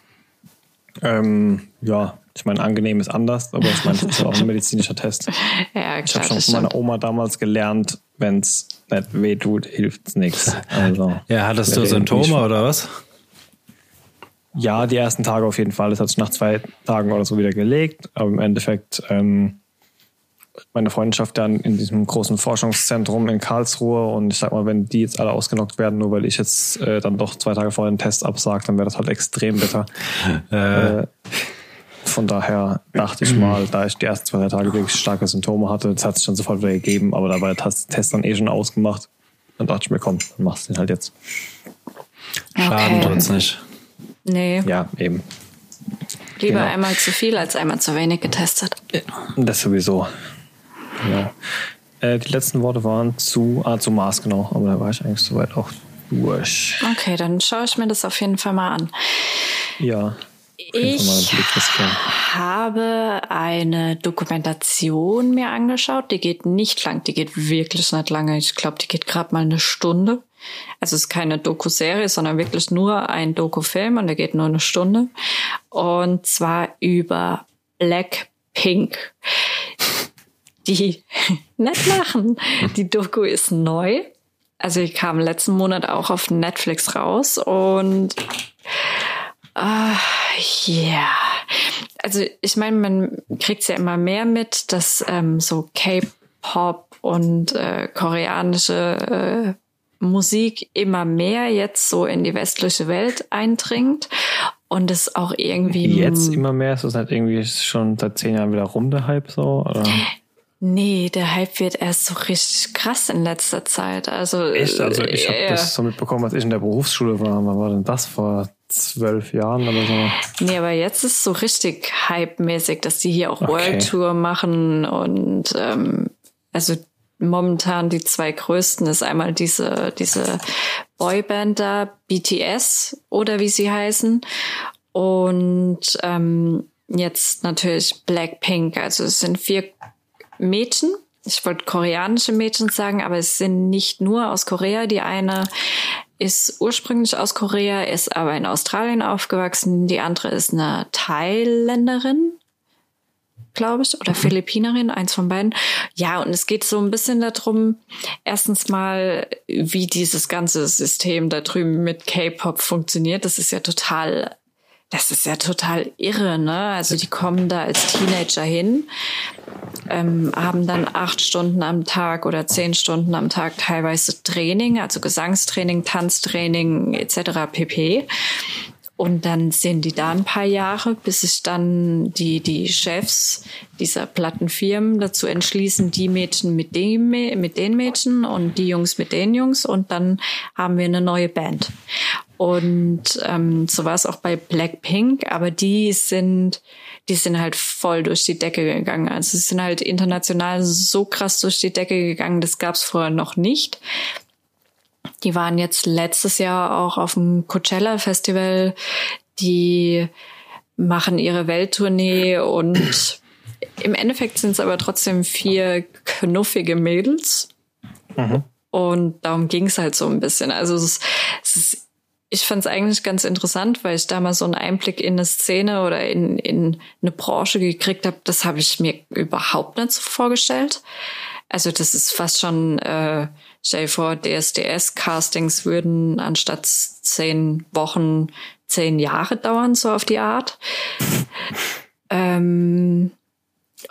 Ähm, ja, ich meine, angenehm ist anders, aber ich meine, das ist auch ein medizinischer Test. ja, klar, ich habe schon von meiner Oma damals gelernt, wenn es nicht weh tut, hilft es nichts. Also, ja, hattest du Symptome oder was? Ja, die ersten Tage auf jeden Fall. Das hat sich nach zwei Tagen oder so wieder gelegt. Aber im Endeffekt ähm, meine Freundschaft dann in diesem großen Forschungszentrum in Karlsruhe und ich sag mal, wenn die jetzt alle ausgenockt werden, nur weil ich jetzt äh, dann doch zwei Tage vorher einen Test absage, dann wäre das halt extrem bitter. äh, von daher dachte ich mal, da ich die ersten zwei, drei Tage wirklich starke Symptome hatte, das hat sich dann sofort wieder gegeben, aber da war der Test dann eh schon ausgemacht. Dann dachte ich mir, komm, dann machst du den halt jetzt. Schaden okay. tut's nicht. Nee. Ja, eben. Lieber genau. einmal zu viel als einmal zu wenig getestet. Das sowieso. Genau. Äh, die letzten Worte waren zu, ah, zu Mars, genau. Aber da war ich eigentlich soweit auch durch. Okay, dann schaue ich mir das auf jeden Fall mal an. Ja. Ich habe eine Dokumentation mir angeschaut. Die geht nicht lang, die geht wirklich nicht lange. Ich glaube, die geht gerade mal eine Stunde. Also es ist keine Doku-Serie, sondern wirklich nur ein Doku-Film und der geht nur eine Stunde. Und zwar über Blackpink die nicht lachen. Die Doku ist neu. Also die kam letzten Monat auch auf Netflix raus und ja, uh, yeah. also ich meine, man kriegt ja immer mehr mit, dass ähm, so K-Pop und äh, koreanische äh, Musik immer mehr jetzt so in die westliche Welt eindringt und es auch irgendwie. Jetzt immer mehr, ist es halt irgendwie schon seit zehn Jahren wieder rum, der Hype so? Oder? Nee, der Hype wird erst so richtig krass in letzter Zeit. Also, Echt? Also ich habe äh, das so mitbekommen, als ich in der Berufsschule war. Wann war denn das? Vor zwölf Jahren oder so? Nee, aber jetzt ist so richtig hype-mäßig, dass die hier auch Okay. World Tour machen und ähm, also momentan die zwei größten ist einmal diese diese Boyband da BTS oder wie sie heißen und ähm, jetzt natürlich Blackpink. Also es sind vier Mädchen. Ich wollte koreanische Mädchen sagen, aber es sind nicht nur aus Korea. Die eine ist ursprünglich aus Korea, ist aber in Australien aufgewachsen. Die andere ist eine Thailänderin, glaube ich, oder Philippinerin, eins von beiden. Ja, und es geht so ein bisschen darum, erstens mal, wie dieses ganze System da drüben mit K-Pop funktioniert. Das ist ja total, das ist ja total irre, ne? Also die kommen da als Teenager hin, ähm, haben dann acht Stunden am Tag oder zehn Stunden am Tag teilweise Training, also Gesangstraining, Tanztraining etc. pp. Und dann sind die da ein paar Jahre, bis sich dann die, die Chefs dieser Plattenfirmen dazu entschließen, die Mädchen mit, dem, mit den Mädchen und die Jungs mit den Jungs. Und dann haben wir eine neue Band. Und ähm, so war es auch bei Blackpink, aber die sind, die sind halt voll durch die Decke gegangen. Also sie sind halt international so krass durch die Decke gegangen, das gab's vorher noch nicht. Die waren jetzt letztes Jahr auch auf dem Coachella Festival. Die machen ihre Welttournee und im Endeffekt sind es aber trotzdem vier knuffige Mädels. Und darum ging es halt so ein bisschen. Also es, es ist, ich fand es eigentlich ganz interessant, weil ich da mal so einen Einblick in eine Szene oder in, in eine Branche gekriegt habe. Das habe ich mir überhaupt nicht so vorgestellt. Also das ist fast schon, äh, stell dir vor, DSDS-Castings würden anstatt zehn Wochen zehn Jahre dauern, so auf die Art. ähm,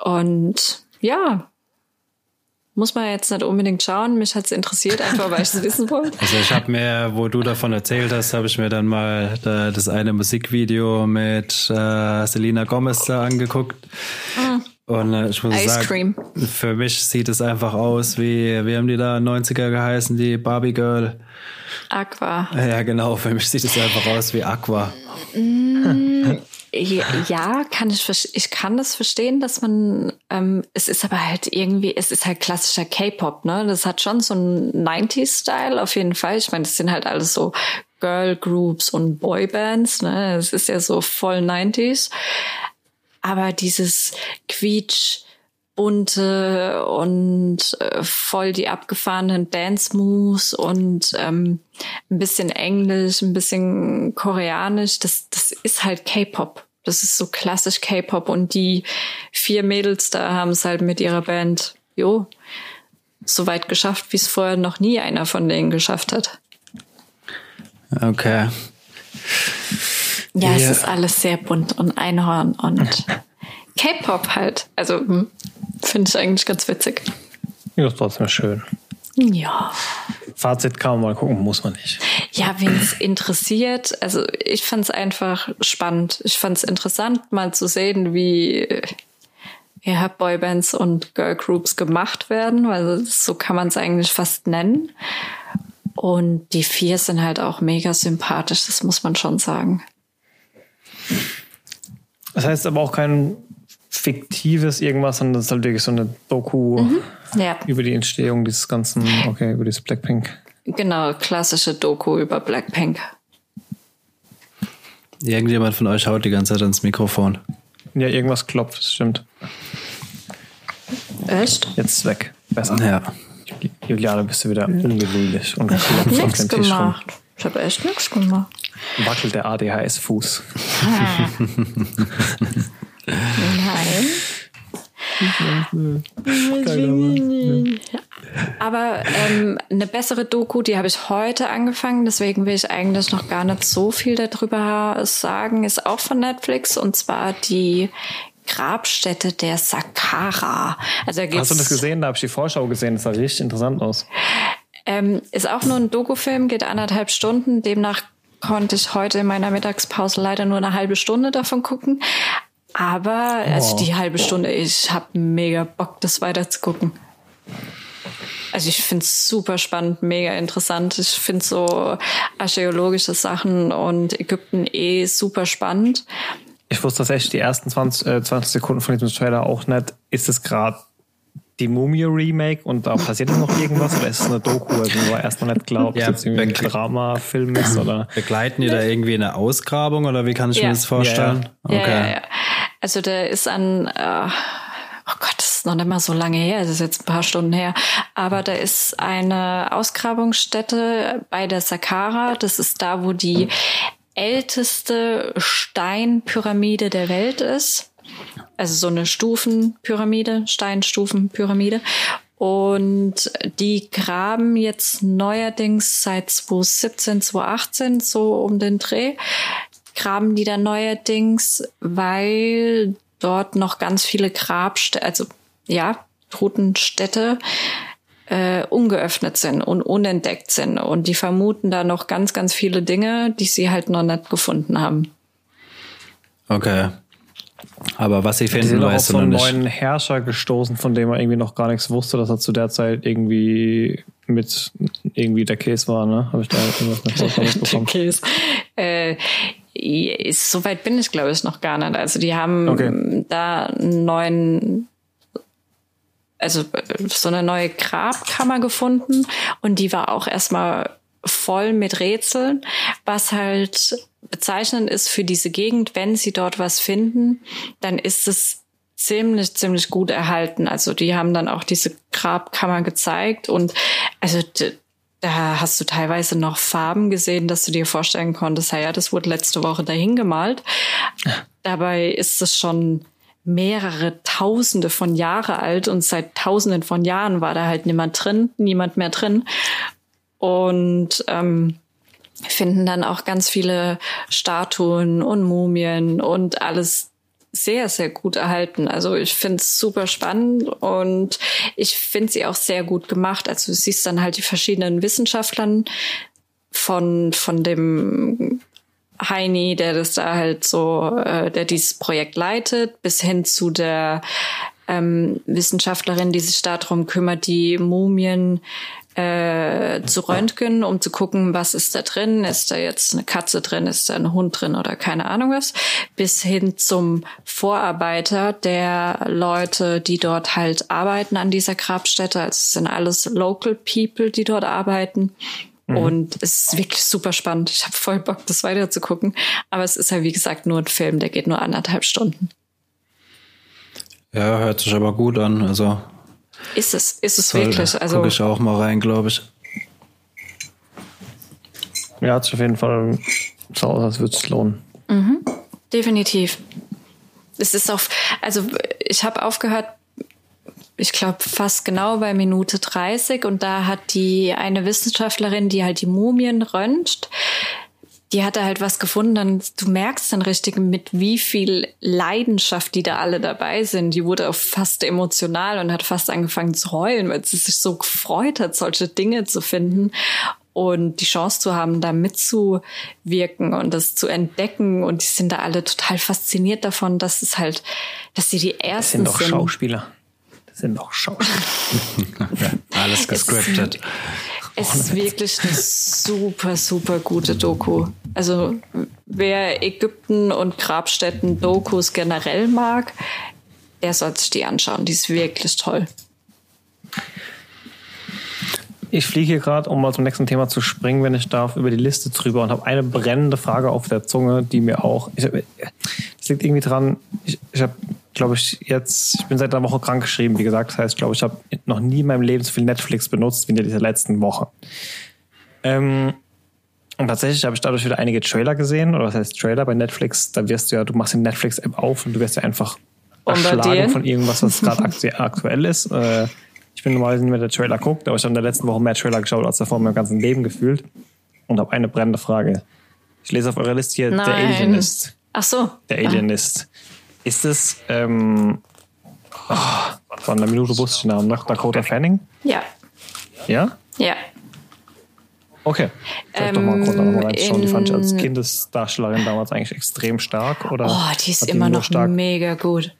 und ja, muss man jetzt nicht unbedingt schauen. Mich hat's interessiert, einfach weil ich es wissen wollte. Also ich habe mir, wo du davon erzählt hast, habe ich mir dann mal da, das eine Musikvideo mit äh, Selena Gomez da angeguckt. Und äh, ich muss Ice sagen, Cream. für mich sieht es einfach aus wie, wie haben die da 90er geheißen, die Barbie Girl. Aqua. Ja, genau, für mich sieht es einfach aus wie Aqua. Ja, ja, kann ich, ich kann das verstehen, dass man, ähm, es ist aber halt irgendwie, es ist halt klassischer K-Pop, ne? Das hat schon so einen 90s-Style auf jeden Fall. Ich meine, das sind halt alles so Girl Groups und Boybands, ne? Es ist ja so voll 90s. Aber dieses Quietsch, bunte und äh, voll die abgefahrenen Dance Moves und ähm, ein bisschen Englisch, ein bisschen Koreanisch, das, das ist halt K-Pop. Das ist so klassisch K-Pop und die vier Mädels da haben es halt mit ihrer Band, jo, so weit geschafft, wie es vorher noch nie einer von denen geschafft hat. Okay. Ja, es Ja. ist alles sehr bunt und Einhorn und K-Pop halt. Also hm, finde ich eigentlich ganz witzig. Ja, ist trotzdem schön. Ja. Fazit kann man mal gucken, muss man nicht. Ja, wen es interessiert, also ich fand es einfach spannend. Ich fand es interessant, mal zu sehen, wie ja, Boybands und Girlgroups gemacht werden, weil so kann man es eigentlich fast nennen. Und die vier sind halt auch mega sympathisch, das muss man schon sagen. Das heißt aber auch kein fiktives irgendwas, sondern das ist halt wirklich so eine Doku Ja, über die Entstehung dieses ganzen, okay, über dieses Blackpink. genau, klassische Doku über Blackpink. Irgendjemand von euch haut die ganze Zeit ans Mikrofon. Ja, irgendwas klopft, das stimmt. Echt? Jetzt ist weg. Besser. Ja. Juliane, bist du wieder ungeduldig und klopfst auf Nichts den Tisch rum. gemacht. Ich habe echt nichts gemacht. Wackelt der ADHS-Fuß. Nein. Aber ähm, eine bessere Doku, die habe ich heute angefangen, deswegen will ich eigentlich noch gar nicht so viel darüber sagen, ist auch von Netflix und zwar die Grabstätte der Sakara. Also Hast du das gesehen? Da habe ich die Vorschau gesehen. Das sah richtig interessant aus. Ähm, ist auch nur ein Doku-Film, geht anderthalb Stunden. Demnach konnte ich heute in meiner Mittagspause leider nur eine halbe Stunde davon gucken. Aber oh. also die halbe Stunde, ich habe mega Bock, das weiter zu gucken. Also ich finde es super spannend, mega interessant. Ich finde so archäologische Sachen und Ägypten eh super spannend. Ich wusste tatsächlich die ersten 20, äh, 20 Sekunden von diesem Trailer auch nicht. Ist es gerade die Mumie-Remake und da passiert noch irgendwas oder ist es eine Doku, also man erst noch nicht glaubt, ja, dass es irgendwie ein Drama-Film ist oder. Begleiten die da irgendwie eine Ausgrabung oder wie kann ich ja. mir das vorstellen? Ja, ja. Okay. Also der ist an, äh, oh Gott, das ist noch nicht mal so lange her, das ist jetzt ein paar Stunden her, aber da ist eine Ausgrabungsstätte bei der Saqqara, das ist da, wo die älteste Steinpyramide der Welt ist. Also so eine Stufenpyramide, Steinstufenpyramide. Und die graben jetzt neuerdings seit 2017, 2018, so um den Dreh, graben die dann neuerdings, weil dort noch ganz viele Grabstätte, also ja, Totenstädte äh, ungeöffnet sind und unentdeckt sind. Und die vermuten da noch ganz, ganz viele Dinge, die sie halt noch nicht gefunden haben. Okay. Aber was sie finden, die sind weißt auf so einen neuen Herrscher gestoßen, von dem er irgendwie noch gar nichts wusste, dass er zu der Zeit irgendwie mit irgendwie der Case war, ne? Habe ich da irgendwas mit bekommen? der Case. Äh, Soweit bin ich, glaube ich, noch gar nicht. Also die haben okay. da einen neuen also so eine neue Grabkammer gefunden und die war auch erstmal voll mit Rätseln, was halt bezeichnend ist für diese Gegend, wenn sie dort was finden, dann ist es ziemlich, ziemlich gut erhalten. Also die haben dann auch diese Grabkammer gezeigt und also da hast du teilweise noch Farben gesehen, dass du dir vorstellen konntest, ja, das wurde letzte Woche dahin gemalt. Dabei ist es schon mehrere Tausende von Jahre alt und seit Tausenden von Jahren war da halt niemand drin, niemand mehr drin. Und ähm, finden dann auch ganz viele Statuen und Mumien und alles sehr, sehr gut erhalten. Also ich finde es super spannend und ich finde sie auch sehr gut gemacht. Also du siehst dann halt die verschiedenen Wissenschaftlern von, von dem Heini, der das da halt so, äh, der dieses Projekt leitet, bis hin zu der ähm, Wissenschaftlerin, die sich darum kümmert, die Mumien äh, zu röntgen, um zu gucken, was ist da drin, ist da jetzt eine Katze drin, ist da ein Hund drin oder keine Ahnung was, bis hin zum Vorarbeiter der Leute, die dort halt arbeiten an dieser Grabstätte. Also es sind alles Local People, die dort arbeiten. Mhm. Und es ist wirklich super spannend. Ich habe voll Bock, das weiter zu gucken. Aber es ist ja, wie gesagt, nur ein Film, der geht nur anderthalb Stunden. Ja, hört sich aber gut an. Also ist es, ist es wirklich. Also gucke ich auch mal rein, glaube ich. Ja, hat auf jeden Fall so aus, als würde es lohnen. Mhm, definitiv. Es ist auf, also ich habe aufgehört ich glaube, fast genau bei Minute 30. Und da hat die eine Wissenschaftlerin, die halt die Mumien röntgt, die hat da halt was gefunden, dann du merkst dann richtig, mit wie viel Leidenschaft die da alle dabei sind. Die wurde auch fast emotional und hat fast angefangen zu heulen, weil sie sich so gefreut hat, solche Dinge zu finden und die Chance zu haben, da mitzuwirken und das zu entdecken. Und die sind da alle total fasziniert davon, dass es halt, dass sie die ersten das sind. Doch sind. Schauspieler sind noch Schauspieler. Alles gescriptet. Es ist wirklich eine super, super gute Doku. Also wer Ägypten und Grabstätten Dokus generell mag, der sollte sich die anschauen. Die ist wirklich toll. Ich fliege hier gerade, um mal zum nächsten Thema zu springen, wenn ich darf, über die Liste drüber und habe eine brennende Frage auf der Zunge, die mir auch. Ich, das liegt irgendwie dran. Ich, ich habe glaube ich, jetzt, ich bin seit einer Woche krank geschrieben, wie gesagt. Das heißt, ich glaube, ich habe noch nie in meinem Leben so viel Netflix benutzt wie in dieser letzten Woche. Ähm, und tatsächlich habe ich dadurch wieder einige Trailer gesehen, oder was heißt Trailer bei Netflix? Da wirst du ja, du machst die Netflix-App auf und du wirst ja einfach erschlagen von irgendwas, was gerade aktuell ist. Äh, ich bin normalerweise nicht mehr der Trailer guckt, aber ich habe in der letzten Woche mehr Trailer geschaut als davor in meinem ganzen Leben gefühlt. Und habe eine brennende Frage. Ich lese auf eurer Liste hier, Nein. der Alienist. Ach so. Der Alienist. Ist es ähm, oh, von der Minute wusste ich den Namen noch Dakota Fanning? Ja. Ja? Ja. Okay. Vielleicht doch mal kurz noch mal reinschauen. Die fand ich als Kindesdarstellerin damals eigentlich extrem stark. Oder Oh, die ist immer nur noch stark, mega gut.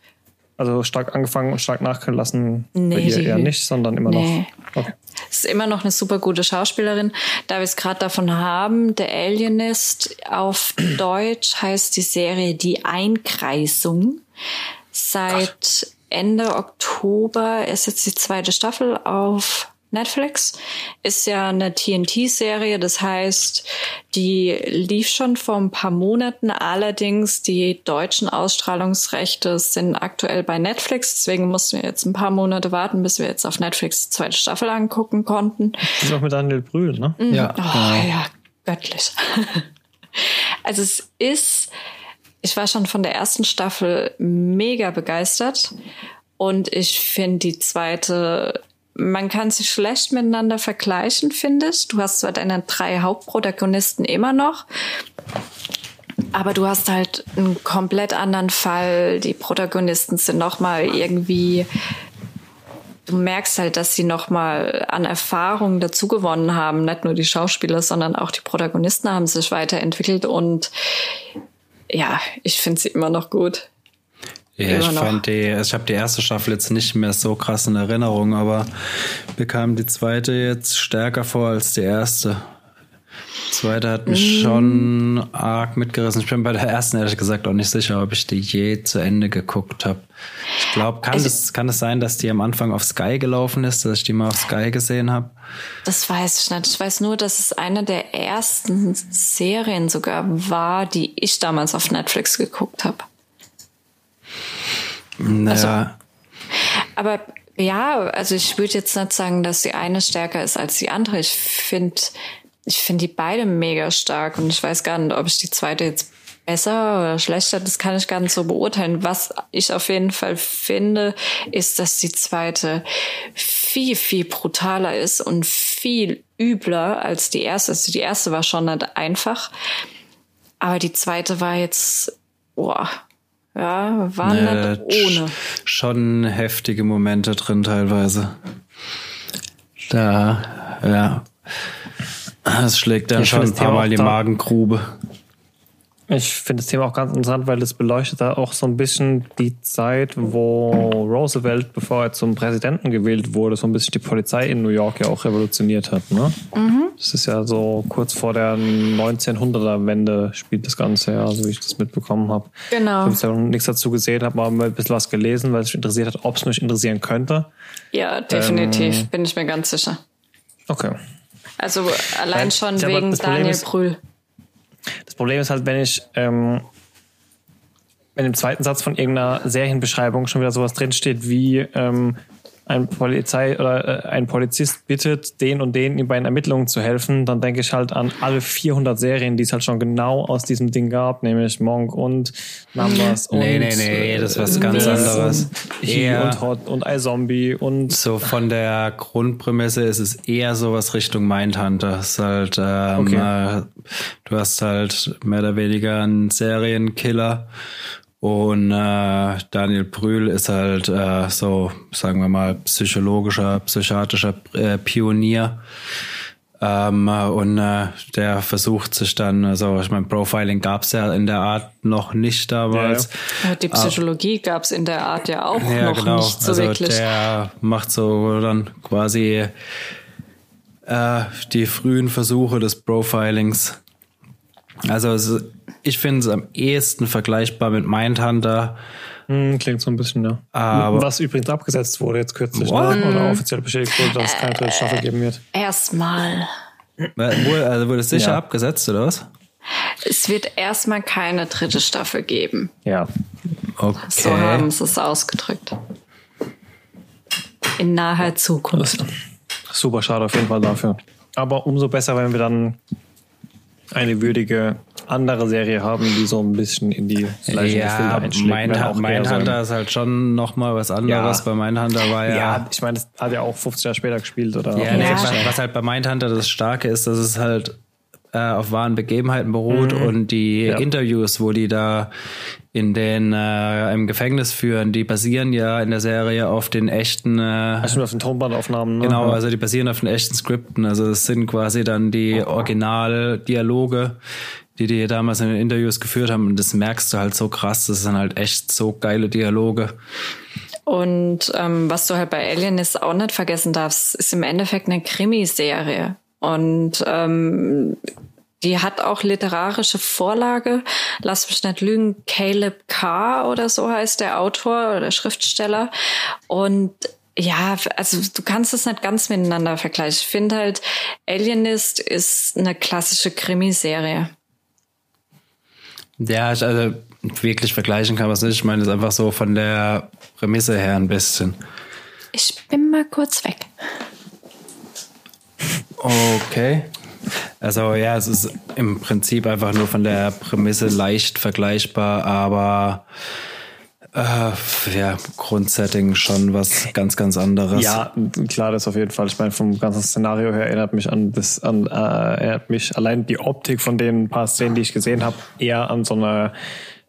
Also stark angefangen und stark nachgelassen Nee, die- eher nicht, sondern immer Nee. noch. Okay. Ist immer noch eine super gute Schauspielerin. Da wir es gerade davon haben, The Alienist auf Deutsch heißt die Serie Die Einkreisung. Seit Ende Oktober ist jetzt die zweite Staffel auf Netflix. Ist ja eine TNT-Serie, das heißt, die lief schon vor ein paar Monaten. Allerdings die deutschen Ausstrahlungsrechte sind aktuell bei Netflix. Deswegen mussten wir jetzt ein paar Monate warten, bis wir jetzt auf Netflix die zweite Staffel angucken konnten. Das ist auch mit Daniel Brühl, ne? Ja, Oh, ja, göttlich. also es ist, ich war schon von der ersten Staffel mega begeistert und ich finde die zweite, man kann sie schlecht miteinander vergleichen, finde ich. Du hast zwar deine drei Hauptprotagonisten immer noch, aber du hast halt einen komplett anderen Fall. Die Protagonisten sind noch mal irgendwie du merkst halt, dass sie nochmal an Erfahrung dazugewonnen haben. Nicht nur die Schauspieler, sondern auch die Protagonisten haben sich weiterentwickelt und ja, ich finde sie immer noch gut. Ja, ich fand die, also ich habe die erste Staffel jetzt nicht mehr so krass in Erinnerung, aber mir kam die zweite jetzt stärker vor als die erste. Die zweite hat mich schon arg mitgerissen. Ich bin bei der ersten ehrlich gesagt auch nicht sicher, ob ich die je zu Ende geguckt habe. Ich glaube, kann, Also- es kann es sein, dass die am Anfang auf Sky gelaufen ist, dass ich die mal auf Sky gesehen habe? Das weiß ich nicht. Ich weiß nur, dass es eine der ersten Serien sogar war, die ich damals auf Netflix geguckt habe. Naja, Aber ja, also ich würde jetzt nicht sagen, dass die eine stärker ist als die andere. Ich finde, ich finde die beide mega stark und ich weiß gar nicht, ob ich die zweite jetzt besser oder schlechter, das kann ich gar nicht so beurteilen. Was ich auf jeden Fall finde, ist, dass die zweite viel, viel brutaler ist und viel übler als die erste. Also die erste war schon nicht einfach, aber die zweite war jetzt, boah, ja, war äh, ohne. schon heftige Momente drin teilweise. Da, ja. Das schlägt dann Ich schon ein paar Mal die da- Magengrube. Ich finde das Thema auch ganz interessant, weil es beleuchtet da auch so ein bisschen die Zeit, wo Roosevelt, bevor er zum Präsidenten gewählt wurde, so ein bisschen die Polizei in New York ja auch revolutioniert hat. Ne? Das ist ja so kurz vor der 1900er-Wende spielt das Ganze ja, so wie ich das mitbekommen habe. Genau. Ich habe ja nichts dazu gesehen, habe mal ein bisschen was gelesen, weil es mich interessiert hat, ob es mich interessieren könnte. Ja, definitiv, Ähm, bin ich mir ganz sicher. Okay. Also allein schon wegen Daniel ist- Brühl. Das Problem ist halt, wenn ich ähm, wenn im zweiten Satz von irgendeiner Serienbeschreibung schon wieder sowas drinsteht wie ähm, ein Polizei oder äh, ein Polizist bittet den und den ihm bei den Ermittlungen zu helfen, dann denke ich halt an alle 400 Serien, die es halt schon genau aus diesem Ding gab, nämlich Monk und Numbers und Nee, nee, nee, das ist was äh, ganz anderes. und He Eher- und Hot und iZombie und So von der Grundprämisse ist es eher sowas Richtung Mindhunter. Es ist halt, ähm, Okay. äh, du hast halt mehr oder weniger einen Serienkiller und äh, Daniel Brühl ist halt äh, so, sagen wir mal, psychologischer, psychiatrischer äh, Pionier. Ähm, äh, und äh, der versucht sich dann, also ich meine, Profiling gab's ja in der Art noch nicht damals. Ja, Die Psychologie gab's in der Art ja auch Ja, noch genau. nicht so also wirklich. der macht so dann quasi äh, die frühen Versuche des Profilings. Also es, ich finde es am ehesten vergleichbar mit Mindhunter. Hm, klingt so ein bisschen, ja. Aber- Was übrigens abgesetzt wurde jetzt kürzlich, What? ne? oder offiziell bestätigt wurde, dass es keine dritte Staffel geben wird. Erstmal. Wurde, also wurde es sicher Ja. abgesetzt, oder was? Es wird erstmal keine dritte Staffel geben. Ja, Okay. So haben sie es ausgedrückt. In naher Zukunft. Super schade auf jeden Fall dafür. Aber umso besser, wenn wir dann eine würdige andere Serie haben, die so ein bisschen in die gleiche ja, Gefilde einschlägt. Mindhunter, Mindhunter ist halt schon noch mal was anderes. Ja. Bei Mindhunter war ja, ja, ich meine, das hat ja auch 50 Jahre später gespielt. Oder Ja, nee, was halt bei Mindhunter das Starke ist, dass es halt äh, auf wahren Begebenheiten beruht Mhm. und die Ja. Interviews, wo die da in den äh, im Gefängnis führen, die basieren ja in der Serie auf den echten äh, Stimmt, auf den Tonbandaufnahmen. Ne? Genau, also die basieren auf den echten Skripten. Also es sind quasi dann die Originaldialoge, die die damals in den Interviews geführt haben. Und das merkst du halt so krass. Das sind halt echt so geile Dialoge. Und ähm, was du halt bei Alienist auch nicht vergessen darfst, ist im Endeffekt eine Krimiserie. Und ähm, die hat auch literarische Vorlage. Lass mich nicht lügen, Caleb Carr oder so heißt der Autor oder Schriftsteller. Und ja, also du kannst es nicht ganz miteinander vergleichen. Ich finde halt, Alienist ist eine klassische Krimiserie. Ja, ich- also wirklich vergleichen kann man es nicht. Ich meine, es ist einfach so von der Prämisse her ein bisschen. Ich bin mal kurz weg. Okay. Also ja, es ist im Prinzip einfach nur von der Prämisse leicht vergleichbar, aber äh, ja, Grundsetting schon was ganz, ganz anderes. Ja, klar, das auf jeden Fall. Ich meine, vom ganzen Szenario her erinnert mich an das, an, äh, erinnert mich allein die Optik von den paar Szenen, die ich gesehen habe, eher an so eine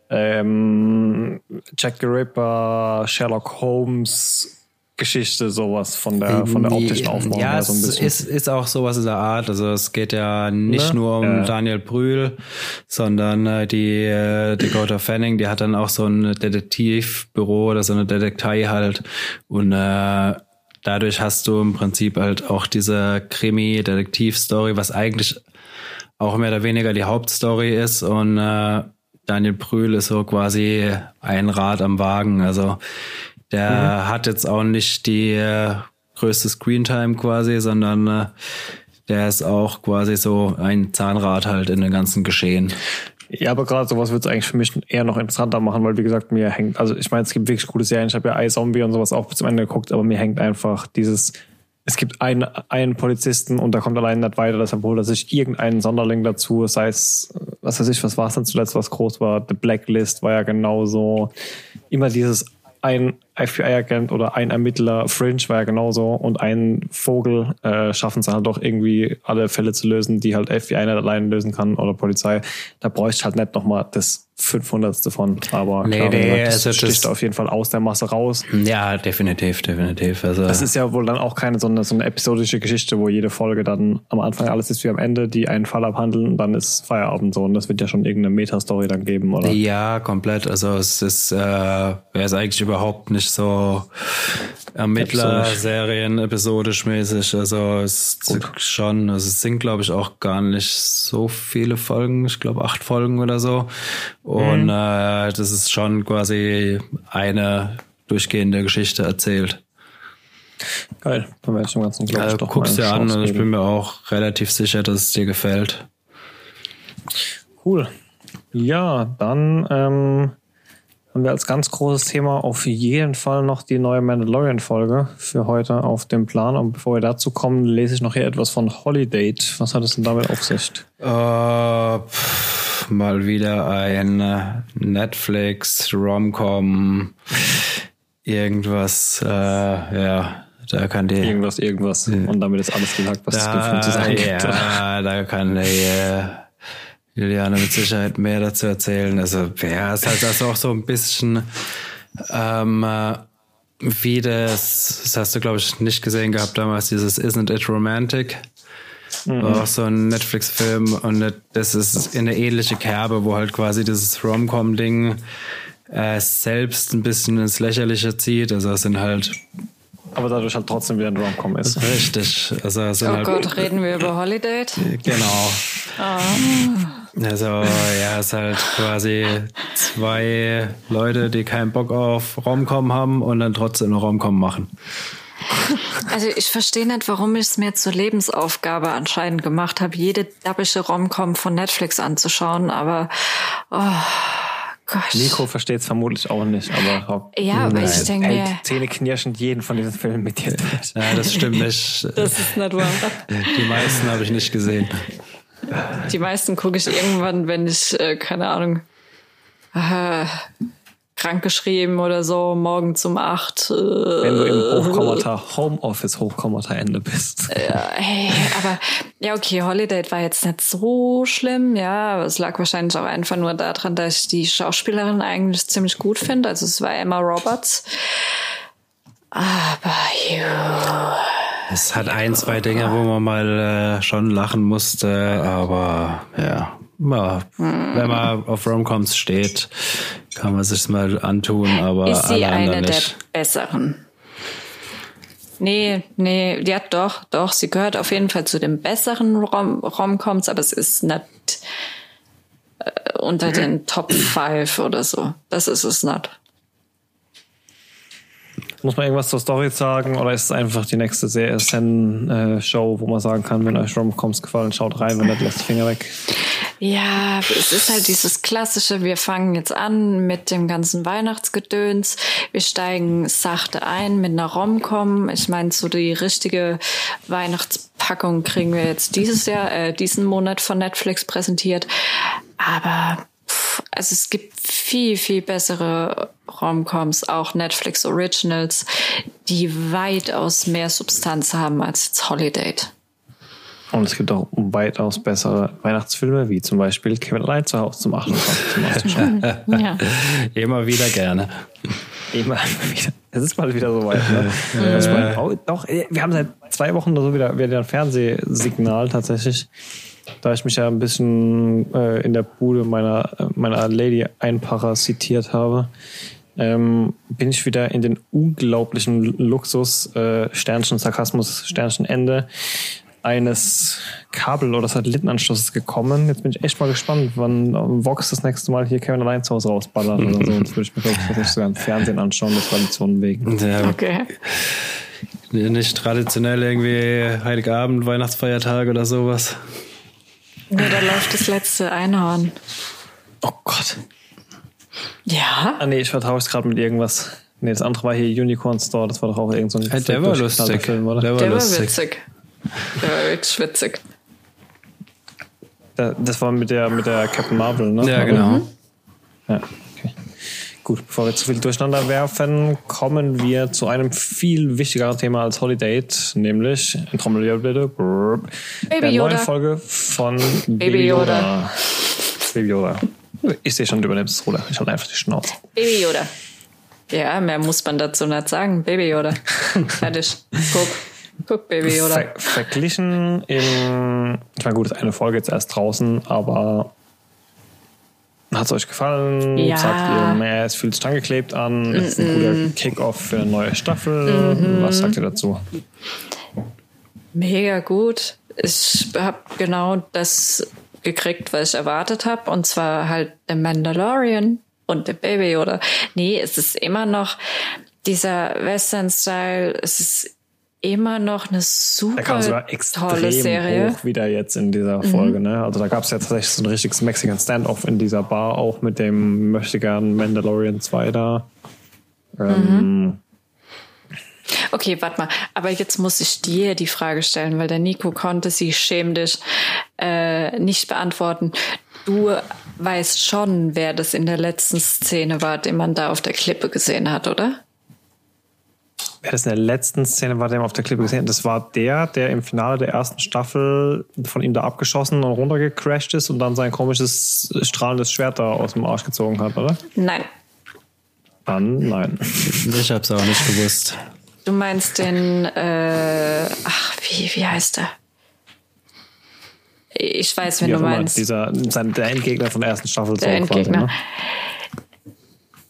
ähm, Jack the Ripper, Sherlock Holmes Geschichte, sowas von der von der optischen Aufbau Ja, her es so ein bisschen. ist, ist auch sowas in der Art. Also es geht ja nicht Ne? nur um Ja. Daniel Brühl, sondern äh, die äh, Dakota Fanning, die hat dann auch so ein Detektivbüro oder so eine Detektei halt. Und äh, dadurch hast du im Prinzip halt auch diese Krimi-Detektiv-Story, was eigentlich auch mehr oder weniger die Hauptstory ist. Und äh, Daniel Brühl ist so quasi ein Rad am Wagen. Also der hat jetzt auch nicht die äh, größte Screentime quasi, sondern äh, der ist auch quasi so ein Zahnrad halt in dem ganzen Geschehen. Ja, aber gerade sowas wird es eigentlich für mich eher noch interessanter machen, weil wie gesagt, mir hängt, also ich meine, es gibt wirklich gute Serien, ich habe ja iZombie und sowas auch bis zum Ende geguckt, aber mir hängt einfach dieses, es gibt einen, einen Polizisten und da kommt allein nicht weiter, deshalb holt er sich irgendeinen Sonderling dazu, sei es, was weiß ich, was war es dann zuletzt, was groß war, The Blacklist war ja genauso, immer dieses ein FBI-Agent oder ein Ermittler, Fringe war ja genauso und ein Vogel äh, schaffen es halt doch irgendwie alle Fälle zu lösen, die halt FBI nicht alleine lösen kann oder Polizei. Da bräuchte ich halt nicht nochmal das 500. von, aber Nee, klar, nee, das also das- sticht auf jeden Fall aus der Masse raus. Ja, definitiv, definitiv. Also Das ist ja wohl dann auch keine so eine, so eine episodische Geschichte, wo jede Folge dann am Anfang alles ist wie am Ende, die einen Fall abhandeln und dann ist Feierabend so. Und das wird ja schon irgendeine Meta-Story dann geben, oder? Ja, komplett. Also es ist, äh, er ist eigentlich überhaupt nicht so Ermittler-Serien episodisch mäßig. Also es ist schon, also es sind glaube ich auch gar nicht so viele Folgen. Ich glaube acht Folgen oder so. Und äh, das ist schon quasi eine durchgehende Geschichte erzählt. Geil. Dann werde ich dem Ganzen, glaube ich, Also doch guckst mal dir an und ich bin mir auch relativ sicher, dass es dir gefällt. Cool. Ja, dann ähm, haben wir als ganz großes Thema auf jeden Fall noch die neue Mandalorian-Folge für heute auf dem Plan. Und bevor wir dazu kommen, lese ich noch hier etwas von Holiday. Was hat es denn damit auf sich? Äh, pff, mal wieder ein äh, Netflix, Romcom, irgendwas, äh, ja, da kann die. Irgendwas, irgendwas. Und damit ist alles gesagt, was es Da, zu sagen gibt. ja, da kann die äh, Juliane mit Sicherheit mehr dazu erzählen. Also, ja, es ist halt also auch so ein bisschen ähm, äh, wie das, das hast du, glaube ich, nicht gesehen gehabt damals, dieses Isn't It Romantic? War auch so ein Netflix-Film und das ist in eine ähnliche Kerbe, wo halt quasi dieses Rom-Com-Ding äh, selbst ein bisschen ins Lächerliche zieht. Also es sind halt Aber dadurch halt trotzdem wieder ein Rom-Com ist. richtig. Also Oh halt Gott, reden wir über Holiday? Genau. Also, ja, es ist halt quasi zwei Leute, die keinen Bock auf Romcom haben und dann trotzdem eine Romcom machen. Also ich verstehe nicht, warum ich es mir zur Lebensaufgabe anscheinend gemacht habe, jede dabbische Romcom von Netflix anzuschauen, aber oh Gott. Nico versteht es vermutlich auch nicht, aber Ja, aber ich denke mir, Zähne knirschend jeden von diesen Filmen mit dir. Ja, das stimmt nicht. das ist nicht wahr. Die meisten habe ich nicht gesehen. Die meisten gucke ich irgendwann, wenn ich, äh, keine Ahnung, äh, krankgeschrieben oder so, morgen um acht. Äh, Wenn du im Hochkommata, Homeoffice Hochkommata Ende bist. Ja, hey, aber ja, okay, Holiday war jetzt nicht so schlimm, ja, aber es lag wahrscheinlich auch einfach nur daran, dass ich die Schauspielerin eigentlich ziemlich gut finde. Also es war Emma Roberts. Aber ja. Es hat ein, zwei Dinge, wo man mal äh, schon lachen musste, aber ja. Ja, wenn man auf Romcoms steht, kann man sich mal antun, aber Ist sie alle eine anderen der nicht. besseren? Nee, nee, ja doch, doch, sie gehört auf jeden Fall zu den besseren Rom Romcoms, aber es ist nicht äh, unter den Top 5 oder so. Das ist es nicht. Muss man irgendwas zur Story sagen oder ist es einfach die nächste Sen-Show, wo man sagen kann, wenn euch Romcoms gefallen, schaut rein, wenn nicht, lasst die Finger weg. Ja, es ist halt dieses klassische, wir fangen jetzt an mit dem ganzen Weihnachtsgedöns. Wir steigen sachte ein mit einer Romcom. Ich meine, so die richtige Weihnachtspackung kriegen wir jetzt dieses Jahr, äh, diesen Monat von Netflix präsentiert. Aber also es gibt viel, viel bessere Romcoms, auch Netflix Originals, die weitaus mehr Substanz haben als jetzt Holiday. Und es gibt auch weitaus bessere Weihnachtsfilme, wie zum Beispiel Kevin Allein zu Hause zum 28. Mal anzuschauen. Ja. Immer wieder gerne. Immer wieder. Es ist bald wieder soweit. Ne? Das war- oh, doch, äh, wir haben seit zwei Wochen oder so wieder, wieder ein Fernsehsignal tatsächlich. Da ich mich ja ein bisschen äh, in der Bude meiner, meiner Lady einparasitiert habe, ähm, bin ich wieder in den unglaublichen Luxus, äh, Sternchen Sarkasmus, Sternchen Ende eines Kabel- oder Satellitenanschlusses gekommen. Jetzt bin ich echt mal gespannt, wann Vox das nächste Mal hier Kevin allein zu Hause rausballert oder so. Jetzt würde ich mir, glaube ich, sogar im Fernsehen anschauen, der Tradition wegen. Ja, Okay. nicht traditionell irgendwie Heiligabend, Weihnachtsfeiertag oder sowas. Nee, da läuft das letzte Einhorn. Oh Gott. Ja? Ah nee, ich vertausche es gerade mit irgendwas. Nee, das andere war hier Unicorn Store, das war doch auch irgend so ein Hey, der war lustig. Film, oder? Der war Der war lustig. witzig. Der war wirklich witzig. Da- Das war mit der, mit der Captain Marvel, ne? Ja, genau. Ja, okay. Gut, bevor wir zu viel durcheinander werfen, kommen wir zu einem viel wichtigeren Thema als Holiday, nämlich in Trommelwirbel bitte. brrr, Baby der neuen. Folge von Baby Baby Yoda. Yoda. Baby Yoda. Ich sehe schon, du übernimmst das Ruder. Ich halte einfach die Schnauze. Baby Yoda. Ja, mehr muss man dazu nicht sagen. Baby Yoda. Fertig. Guck. Guck, Baby Yoda. Ver verglichen im, ich meine, gut, ist eine Folge jetzt erst draußen, aber hat es euch gefallen? Ja. Sagt ihr, mehr, es fühlt sich angeklebt an, es ist ein guter Kick-Off für eine neue Staffel. Mhm. Was sagt ihr dazu? Mega gut. Ich habe genau das gekriegt, was ich erwartet habe. Und zwar halt der Mandalorian und der Baby Yoda. Nee, es ist immer noch dieser Western-Style. Es ist immer noch eine Da kam sogar super extrem tolle Serie. hoch wieder jetzt in dieser Mhm. Folge. Ne? Also da gab es ja tatsächlich so ein richtiges Mexican Standoff in dieser Bar, auch mit dem Möchtegern Mandalorian 2 da. Ähm, Okay, warte mal. Aber jetzt muss ich dir die Frage stellen, weil der Nico konnte sie schäm dich äh, nicht beantworten. Du weißt schon, wer das in der letzten Szene war, den man da auf der Klippe gesehen hat, oder? Wer das in der letzten Szene war, der auf der Klippe gesehen das war der, der im Finale der ersten Staffel von ihm da abgeschossen und runtergecrashed ist und dann sein komisches strahlendes Schwert da aus dem Arsch gezogen hat, oder? Nein. Dann nein. Ich hab's auch nicht gewusst. Du meinst den, äh, ach, wie, wie heißt er? Ich weiß, wen Wie du meinst. dieser, sein, der Endgegner von der ersten Staffel. Der so quasi, Endgegner. ne?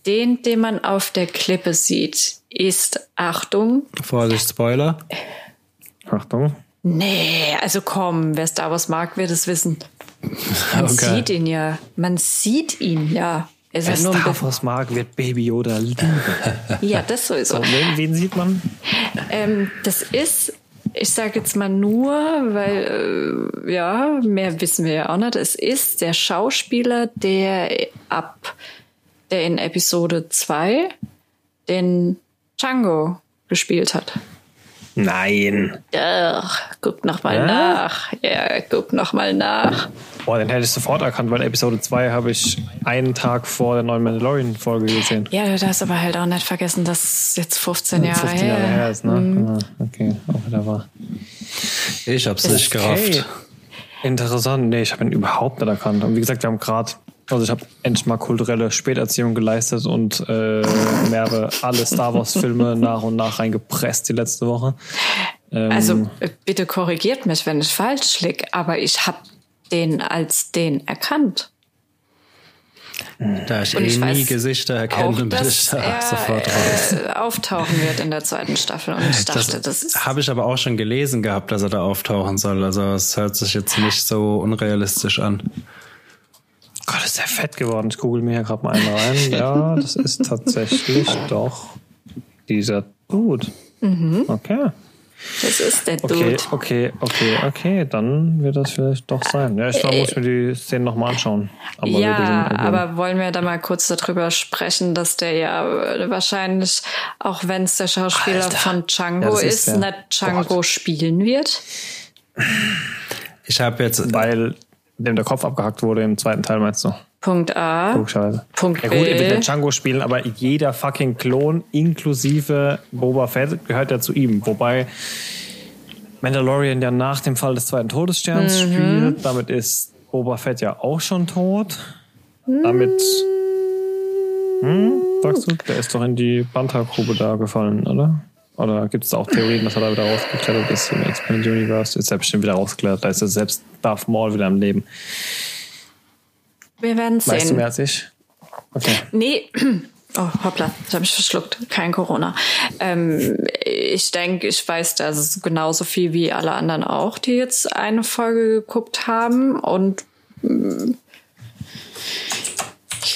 Den, den man auf der Klippe sieht, ist, Achtung, Vorsicht, Spoiler. Achtung. Nee, also komm, wer Star Wars mag, wird es wissen. Man Okay. sieht ihn ja. Man sieht ihn ja. Ist Wer ja nur Star. Wars mag, wird Baby Yoda lieben. Ja, das sowieso. So, wen, wen sieht man? Ähm, das ist, ich sage jetzt mal nur, weil äh, ja, mehr wissen wir ja auch nicht. Es ist der Schauspieler, der ab, der in Episode 2 den Django gespielt hat. Nein. Ach, guck noch mal ja? nach. Ja, guck noch mal nach. Boah, den hätte ich sofort erkannt, weil Episode 2 habe ich einen Tag vor der neuen Mandalorian-Folge gesehen. Ja, du darfst aber halt auch nicht vergessen, dass es jetzt 15 Jahre 15 Jahre her, her ist, ne? Mhm. Okay, auch wieder wahr. Ich hab's ist nicht gerafft. Interessant. Nee, ich habe ihn überhaupt nicht erkannt. Und wie gesagt, wir haben gerade also ich habe endlich mal kulturelle Späterziehung geleistet und äh, mehrere alle Star Wars Filme nach und nach reingepresst die letzte Woche. Ähm, also bitte korrigiert mich, wenn ich falsch liege, aber ich habe den als den erkannt. Da ich und eh ich nie Gesichter erkenne, bin ich da sofort raus. Äh, auftauchen wird in der zweiten Staffel. Und ich dachte, das, das ist. Habe ich aber auch schon gelesen gehabt, dass er da auftauchen soll. Also es hört sich jetzt nicht so unrealistisch an. Gott, ist der fett geworden. Ich google mir hier gerade mal einen rein. Ja, das ist tatsächlich doch dieser Dude. Mhm. Okay. Das ist der Dude. Okay, okay, okay, okay. Dann wird das vielleicht doch sein. Ja, ich äh, muss mir die Szene nochmal anschauen. Aber ja, aber wollen wir da mal kurz darüber sprechen, dass der ja wahrscheinlich, auch wenn es der Schauspieler Alter. von Django ja, ist, ist nicht Django Gott. spielen wird? Ich habe jetzt. Weil dem der Kopf abgehackt wurde im zweiten Teil, meinst du? Punkt A. Logischerweise. Punkt ja, gut, B. er wird den Django spielen, aber jeder fucking Klon, inklusive Boba Fett, gehört ja zu ihm. Wobei Mandalorian ja nach dem Fall des zweiten Todessterns mhm. spielt. Damit ist Boba Fett ja auch schon tot. Mhm. Damit. Hm, sagst du? Der ist doch in die Banta-Grube da gefallen, oder? Oder gibt es da auch Theorien, dass er da wieder rausgeklettert ist im Expanded Universe? Ist er bestimmt wieder rausgeklettert. Da ist er selbst Darth Maul wieder am Leben. Wir werden sehen. Weißt du mehr als ich? Okay. Nee. Oh, hoppla, ich habe mich verschluckt. Kein Corona. Ähm, ich denke, ich weiß das genauso viel wie alle anderen auch, die jetzt eine Folge geguckt haben. Und mm,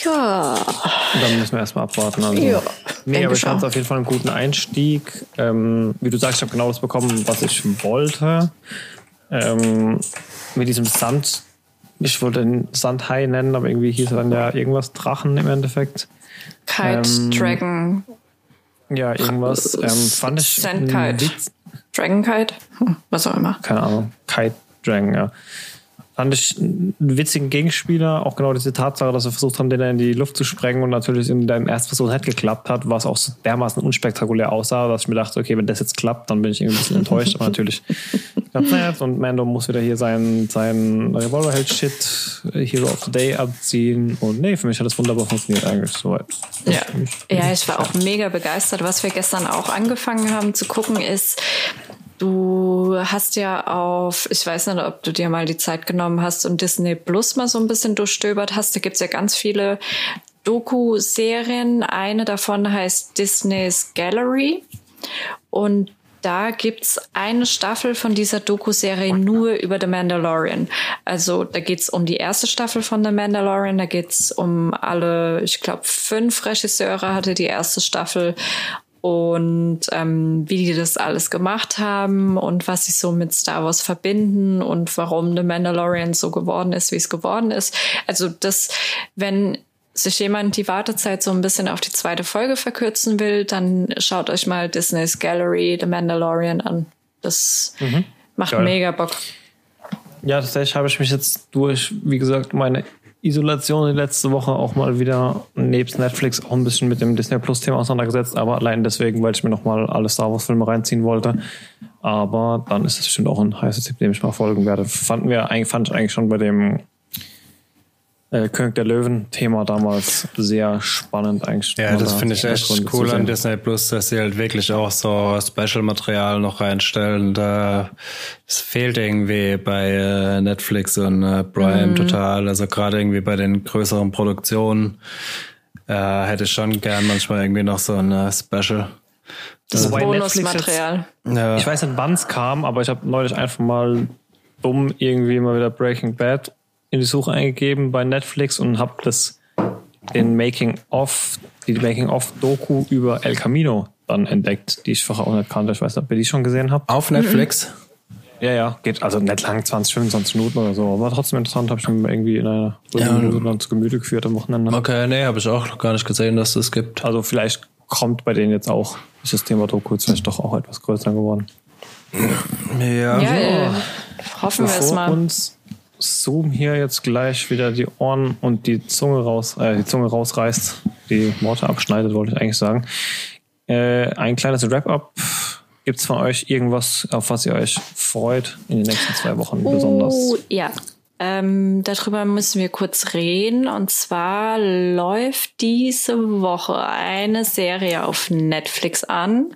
ja. Dann müssen wir erstmal abwarten. Also. Ja. Nee, aber ich fand es auf jeden Fall einen guten Einstieg. Ähm, wie du sagst, ich habe genau das bekommen, was ich wollte. Ähm, mit diesem Sand, ich wollte den Sandhai nennen, aber irgendwie hieß er dann ja irgendwas Drachen im Endeffekt. Kite, ähm, Dragon. Ja, irgendwas. Ähm, fand ich. Sandkite. Dragon Kite? Hm, was auch immer. Keine Ahnung. Kite Dragon, ja fand ich einen witzigen Gegenspieler. Auch genau diese Tatsache, dass wir versucht haben, den in die Luft zu sprengen und natürlich in deinem ersten Versuch nicht geklappt hat, was auch so dermaßen unspektakulär aussah, dass ich mir dachte, okay, wenn das jetzt klappt, dann bin ich irgendwie ein bisschen enttäuscht. Aber natürlich klappt es und Mando muss wieder hier sein, sein Revolverheld-Shit Hero of the Day abziehen. Und nee, für mich hat das wunderbar funktioniert eigentlich soweit. Ja. ja, ich war auch mega begeistert. Was wir gestern auch angefangen haben zu gucken, ist Du hast ja auf, ich weiß nicht, ob du dir mal die Zeit genommen hast und Disney Plus mal so ein bisschen durchstöbert hast. Da gibt's ja ganz viele Doku-Serien. Eine davon heißt Disney's Gallery. Und da gibt's eine Staffel von dieser Doku-Serie nur über The Mandalorian. Also da geht's um die erste Staffel von The Mandalorian, da geht's um alle, ich glaube, fünf Regisseure hatte die erste Staffel und ähm, wie die das alles gemacht haben und was sie so mit Star Wars verbinden und warum The Mandalorian so geworden ist, wie es geworden ist. Also das, wenn sich jemand die Wartezeit so ein bisschen auf die zweite Folge verkürzen will, dann schaut euch mal Disney's Gallery, The Mandalorian an. Das mhm. macht Geil. mega Bock. Ja, tatsächlich habe ich mich jetzt durch, wie gesagt, meine Isolation die letzte Woche auch mal wieder nebst Netflix auch ein bisschen mit dem Disney Plus Thema auseinandergesetzt, aber allein deswegen, weil ich mir nochmal alle Star Wars Filme reinziehen wollte. Aber dann ist es bestimmt auch ein heißes Tipp, dem ich mal folgen werde. Fanden wir fand ich eigentlich schon bei dem äh, König der Löwen-Thema damals sehr spannend eigentlich. Ja, das da finde ich echt cool an Disney Plus, dass sie halt wirklich auch so Special-Material noch reinstellen. Da es fehlt irgendwie bei äh, Netflix und äh, Prime mhm. total. Also gerade irgendwie bei den größeren Produktionen äh, hätte ich schon gern manchmal irgendwie noch so ein äh, Special. Das also Bonusmaterial. Ja. Ich weiß nicht, wann es kam, aber ich habe neulich einfach mal dumm irgendwie mal wieder Breaking Bad in die Suche eingegeben bei Netflix und habe das den Making of die Making of Doku über El Camino dann entdeckt, die ich vorher auch nicht kannte. Ich weiß nicht, ob ihr die schon gesehen habt. Auf Netflix? Ja, ja, geht also nicht lang, 20, 25 Minuten oder so, aber trotzdem interessant, habe ich mir irgendwie in einer ja. Minute dann zu Gemüte geführt am Wochenende. Okay, nee, habe ich auch noch gar nicht gesehen, dass es das gibt. Also vielleicht kommt bei denen jetzt auch, ist das Thema Doku jetzt vielleicht doch auch etwas größer geworden. Ja. Ja, äh, hoffen wir es mal. uns Zoom hier jetzt gleich wieder die Ohren und die Zunge raus, äh, die Zunge rausreißt, die Worte abschneidet, wollte ich eigentlich sagen. Äh, ein kleines Wrap-up. Gibt's von euch irgendwas, auf was ihr euch freut in den nächsten zwei Wochen besonders? Oh, ja. Ähm, darüber müssen wir kurz reden. Und zwar läuft diese Woche eine Serie auf Netflix an,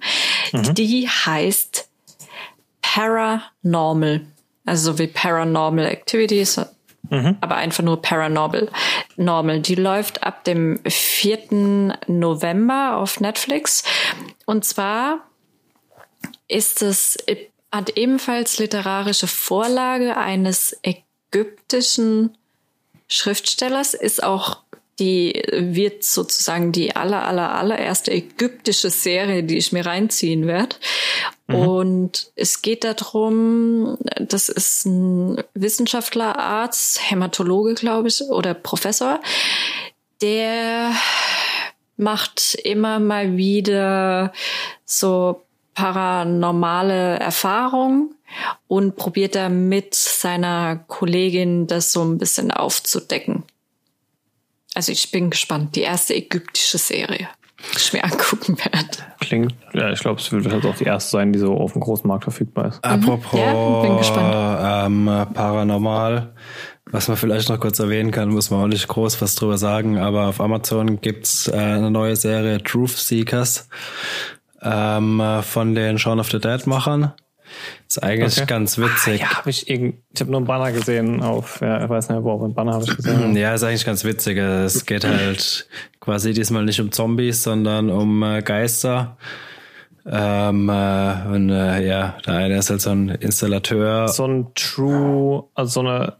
die heißt Paranormal. Also so wie Paranormal Activities, aber einfach nur Paranormal. Normal. Die läuft ab dem 4. November auf Netflix. Und zwar ist es hat ebenfalls literarische Vorlage eines ägyptischen Schriftstellers, ist auch die wird sozusagen die aller aller allererste ägyptische Serie, die ich mir reinziehen werde. Und es geht darum, das ist ein Wissenschaftler, Arzt, Hämatologe, glaube ich, oder Professor, der macht immer mal wieder so paranormale Erfahrungen und probiert da mit seiner Kollegin das so ein bisschen aufzudecken. Also ich bin gespannt. Die erste ägyptische Serie, mir angucken werde. Klingt, ja, ich glaube, es wird halt auch die erste sein, die so auf dem großen Markt verfügbar ist. Apropos Ja, bin gespannt. Ähm, Paranormal, was man vielleicht noch kurz erwähnen kann, muss man auch nicht groß was drüber sagen, aber auf Amazon gibt's äh, eine neue Serie Truth Seekers ähm, äh, von den Shaun of the Dead Machern. Ist eigentlich Okay. ganz witzig. Ja, habe ich irgend, ich habe nur einen Banner gesehen auf, ja, ich weiß nicht, wo auf einen Banner habe ich gesehen. Ja, ist eigentlich ganz witzig. Es geht halt quasi diesmal nicht um Zombies, sondern um äh, Geister. Ähm, äh, und äh, ja, der eine ist halt so ein Installateur. so ein True, also so eine,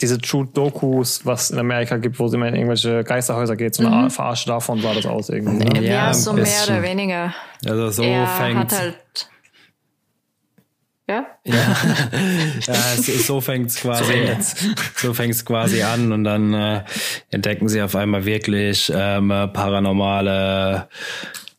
diese True Dokus, was in Amerika gibt, wo es immer in irgendwelche Geisterhäuser geht, so eine Art Verarsche davon sah das aus irgendwie. Ne? Ja, Ja, so mehr oder weniger. Also so er fängt hat halt. Ja? ja, es, ist- so fängt's quasi so fängt's quasi an und dann äh, entdecken sie auf einmal wirklich ähm, äh, paranormale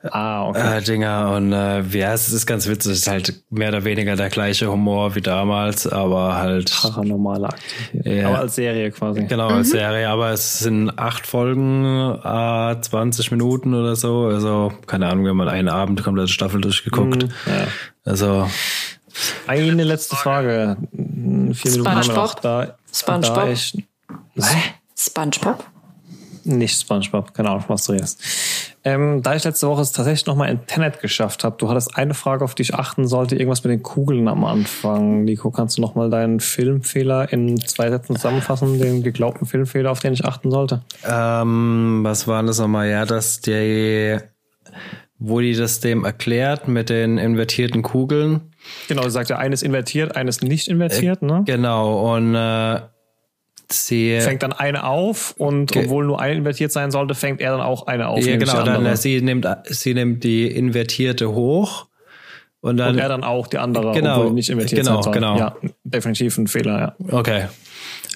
Ah, okay. äh, Dinger und äh, ja, es ist ganz witzig, es ist halt mehr oder weniger der gleiche Humor wie damals, aber halt Paranormale Aktivität. Ja. Aber als Serie quasi. genau als Serie, aber es sind acht Folgen, äh, 20 Minuten oder so, also keine Ahnung, wenn man einen Abend komplette Staffel durchgeguckt, Ja. also Eine letzte Frage. Hm, Vier Minuten haben wir noch. SpongeBob? Da, SpongeBob? Da ich, SpongeBob? nicht SpongeBob, keine Ahnung, was du redest. Ähm, da ich letzte Woche es tatsächlich nochmal in Tenet geschafft habe, du hattest eine Frage, auf die ich achten sollte, irgendwas mit den Kugeln am Anfang. Nico, kannst du nochmal deinen Filmfehler in zwei Sätzen zusammenfassen, den geglaubten Filmfehler, auf den ich achten sollte? Ähm, was war das nochmal? Ja, dass die, wo die das dem erklärt mit den invertierten Kugeln. Genau, sagst ja, eines invertiert, eines nicht invertiert, ne? Genau, und äh, sie. Fängt dann eine auf und obwohl nur eine invertiert sein sollte, fängt er dann auch eine auf. ja, genau, dann äh, sie nimmt, sie nimmt die invertierte hoch und dann. und er dann auch die andere, Genau, obwohl nicht invertiert genau, sein soll. genau. Ja, definitiv ein Fehler, ja. okay.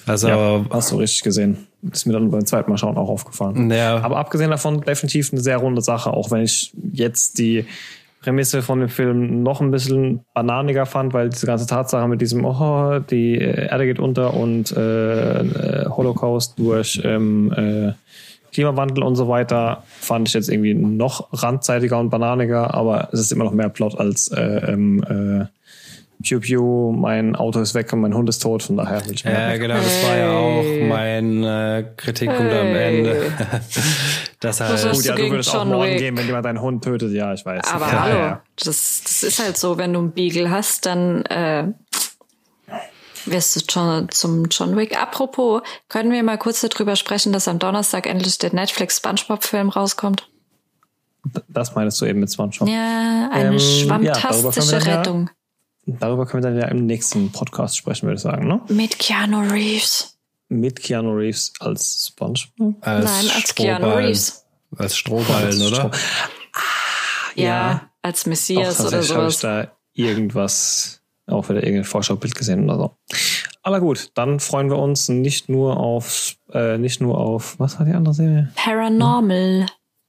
Also, ja. Hast du richtig gesehen. Ist mir dann beim zweiten Mal schauen auch aufgefallen. ja, Aber abgesehen davon definitiv eine sehr runde Sache, auch wenn ich jetzt die Prämisse von dem Film noch ein bisschen bananiger fand, weil diese ganze Tatsache mit diesem, oh, die äh, Erde geht unter und äh, äh, Holocaust durch ähm, äh, Klimawandel und so weiter, fand ich jetzt irgendwie noch randzeitiger und bananiger, aber es ist immer noch mehr Plot als äh, ähm, äh, Pew Pew, mein Auto ist weg und mein Hund ist tot, von daher will ich mehr. ja, genau, das war ja auch mein äh, Kritikpunkt am Hey. Ende. das Was halt, Gut, ja, du würdest auch John morgen Wick? gehen, wenn jemand deinen Hund tötet, ja, ich weiß. Aber ja, hallo, Ja. Das, das ist halt so, wenn du einen Beagle hast, dann äh, wirst du schon zum John Wick. Apropos, können wir mal kurz darüber sprechen, dass am Donnerstag endlich der Netflix SpongeBob-Film rauskommt? Das meinst du eben mit SpongeBob. Ja, eine Ähm, ja, schwammtastische ja- Rettung. Darüber können wir dann ja im nächsten Podcast sprechen, würde ich sagen, ne? Mit Keanu Reeves. Mit Keanu Reeves als SpongeBob. als Nein, als Keanu Strohballen. Reeves. Als Strohballen, oder? Ja, Ja. als Messias oder tatsächlich habe ich sowas. da irgendwas, auch wieder irgendein Vorschaubild gesehen oder so. Aber gut, dann freuen wir uns nicht nur auf, äh, nicht nur auf, was war die andere Serie? Paranormal.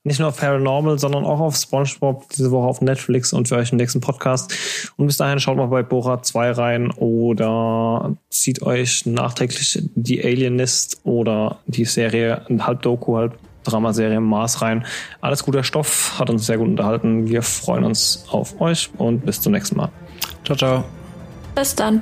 Nicht nur auf Paranormal, sondern auch auf SpongeBob diese Woche auf Netflix und für euch den nächsten Podcast. Und bis dahin schaut mal bei Borat 2 rein oder zieht euch nachträglich die Alienist oder die Serie, halb Doku, halb Dramaserie Mars rein. Alles guter Stoff, hat uns sehr gut unterhalten. Wir freuen uns auf euch und bis zum nächsten Mal. Ciao, ciao. Bis dann.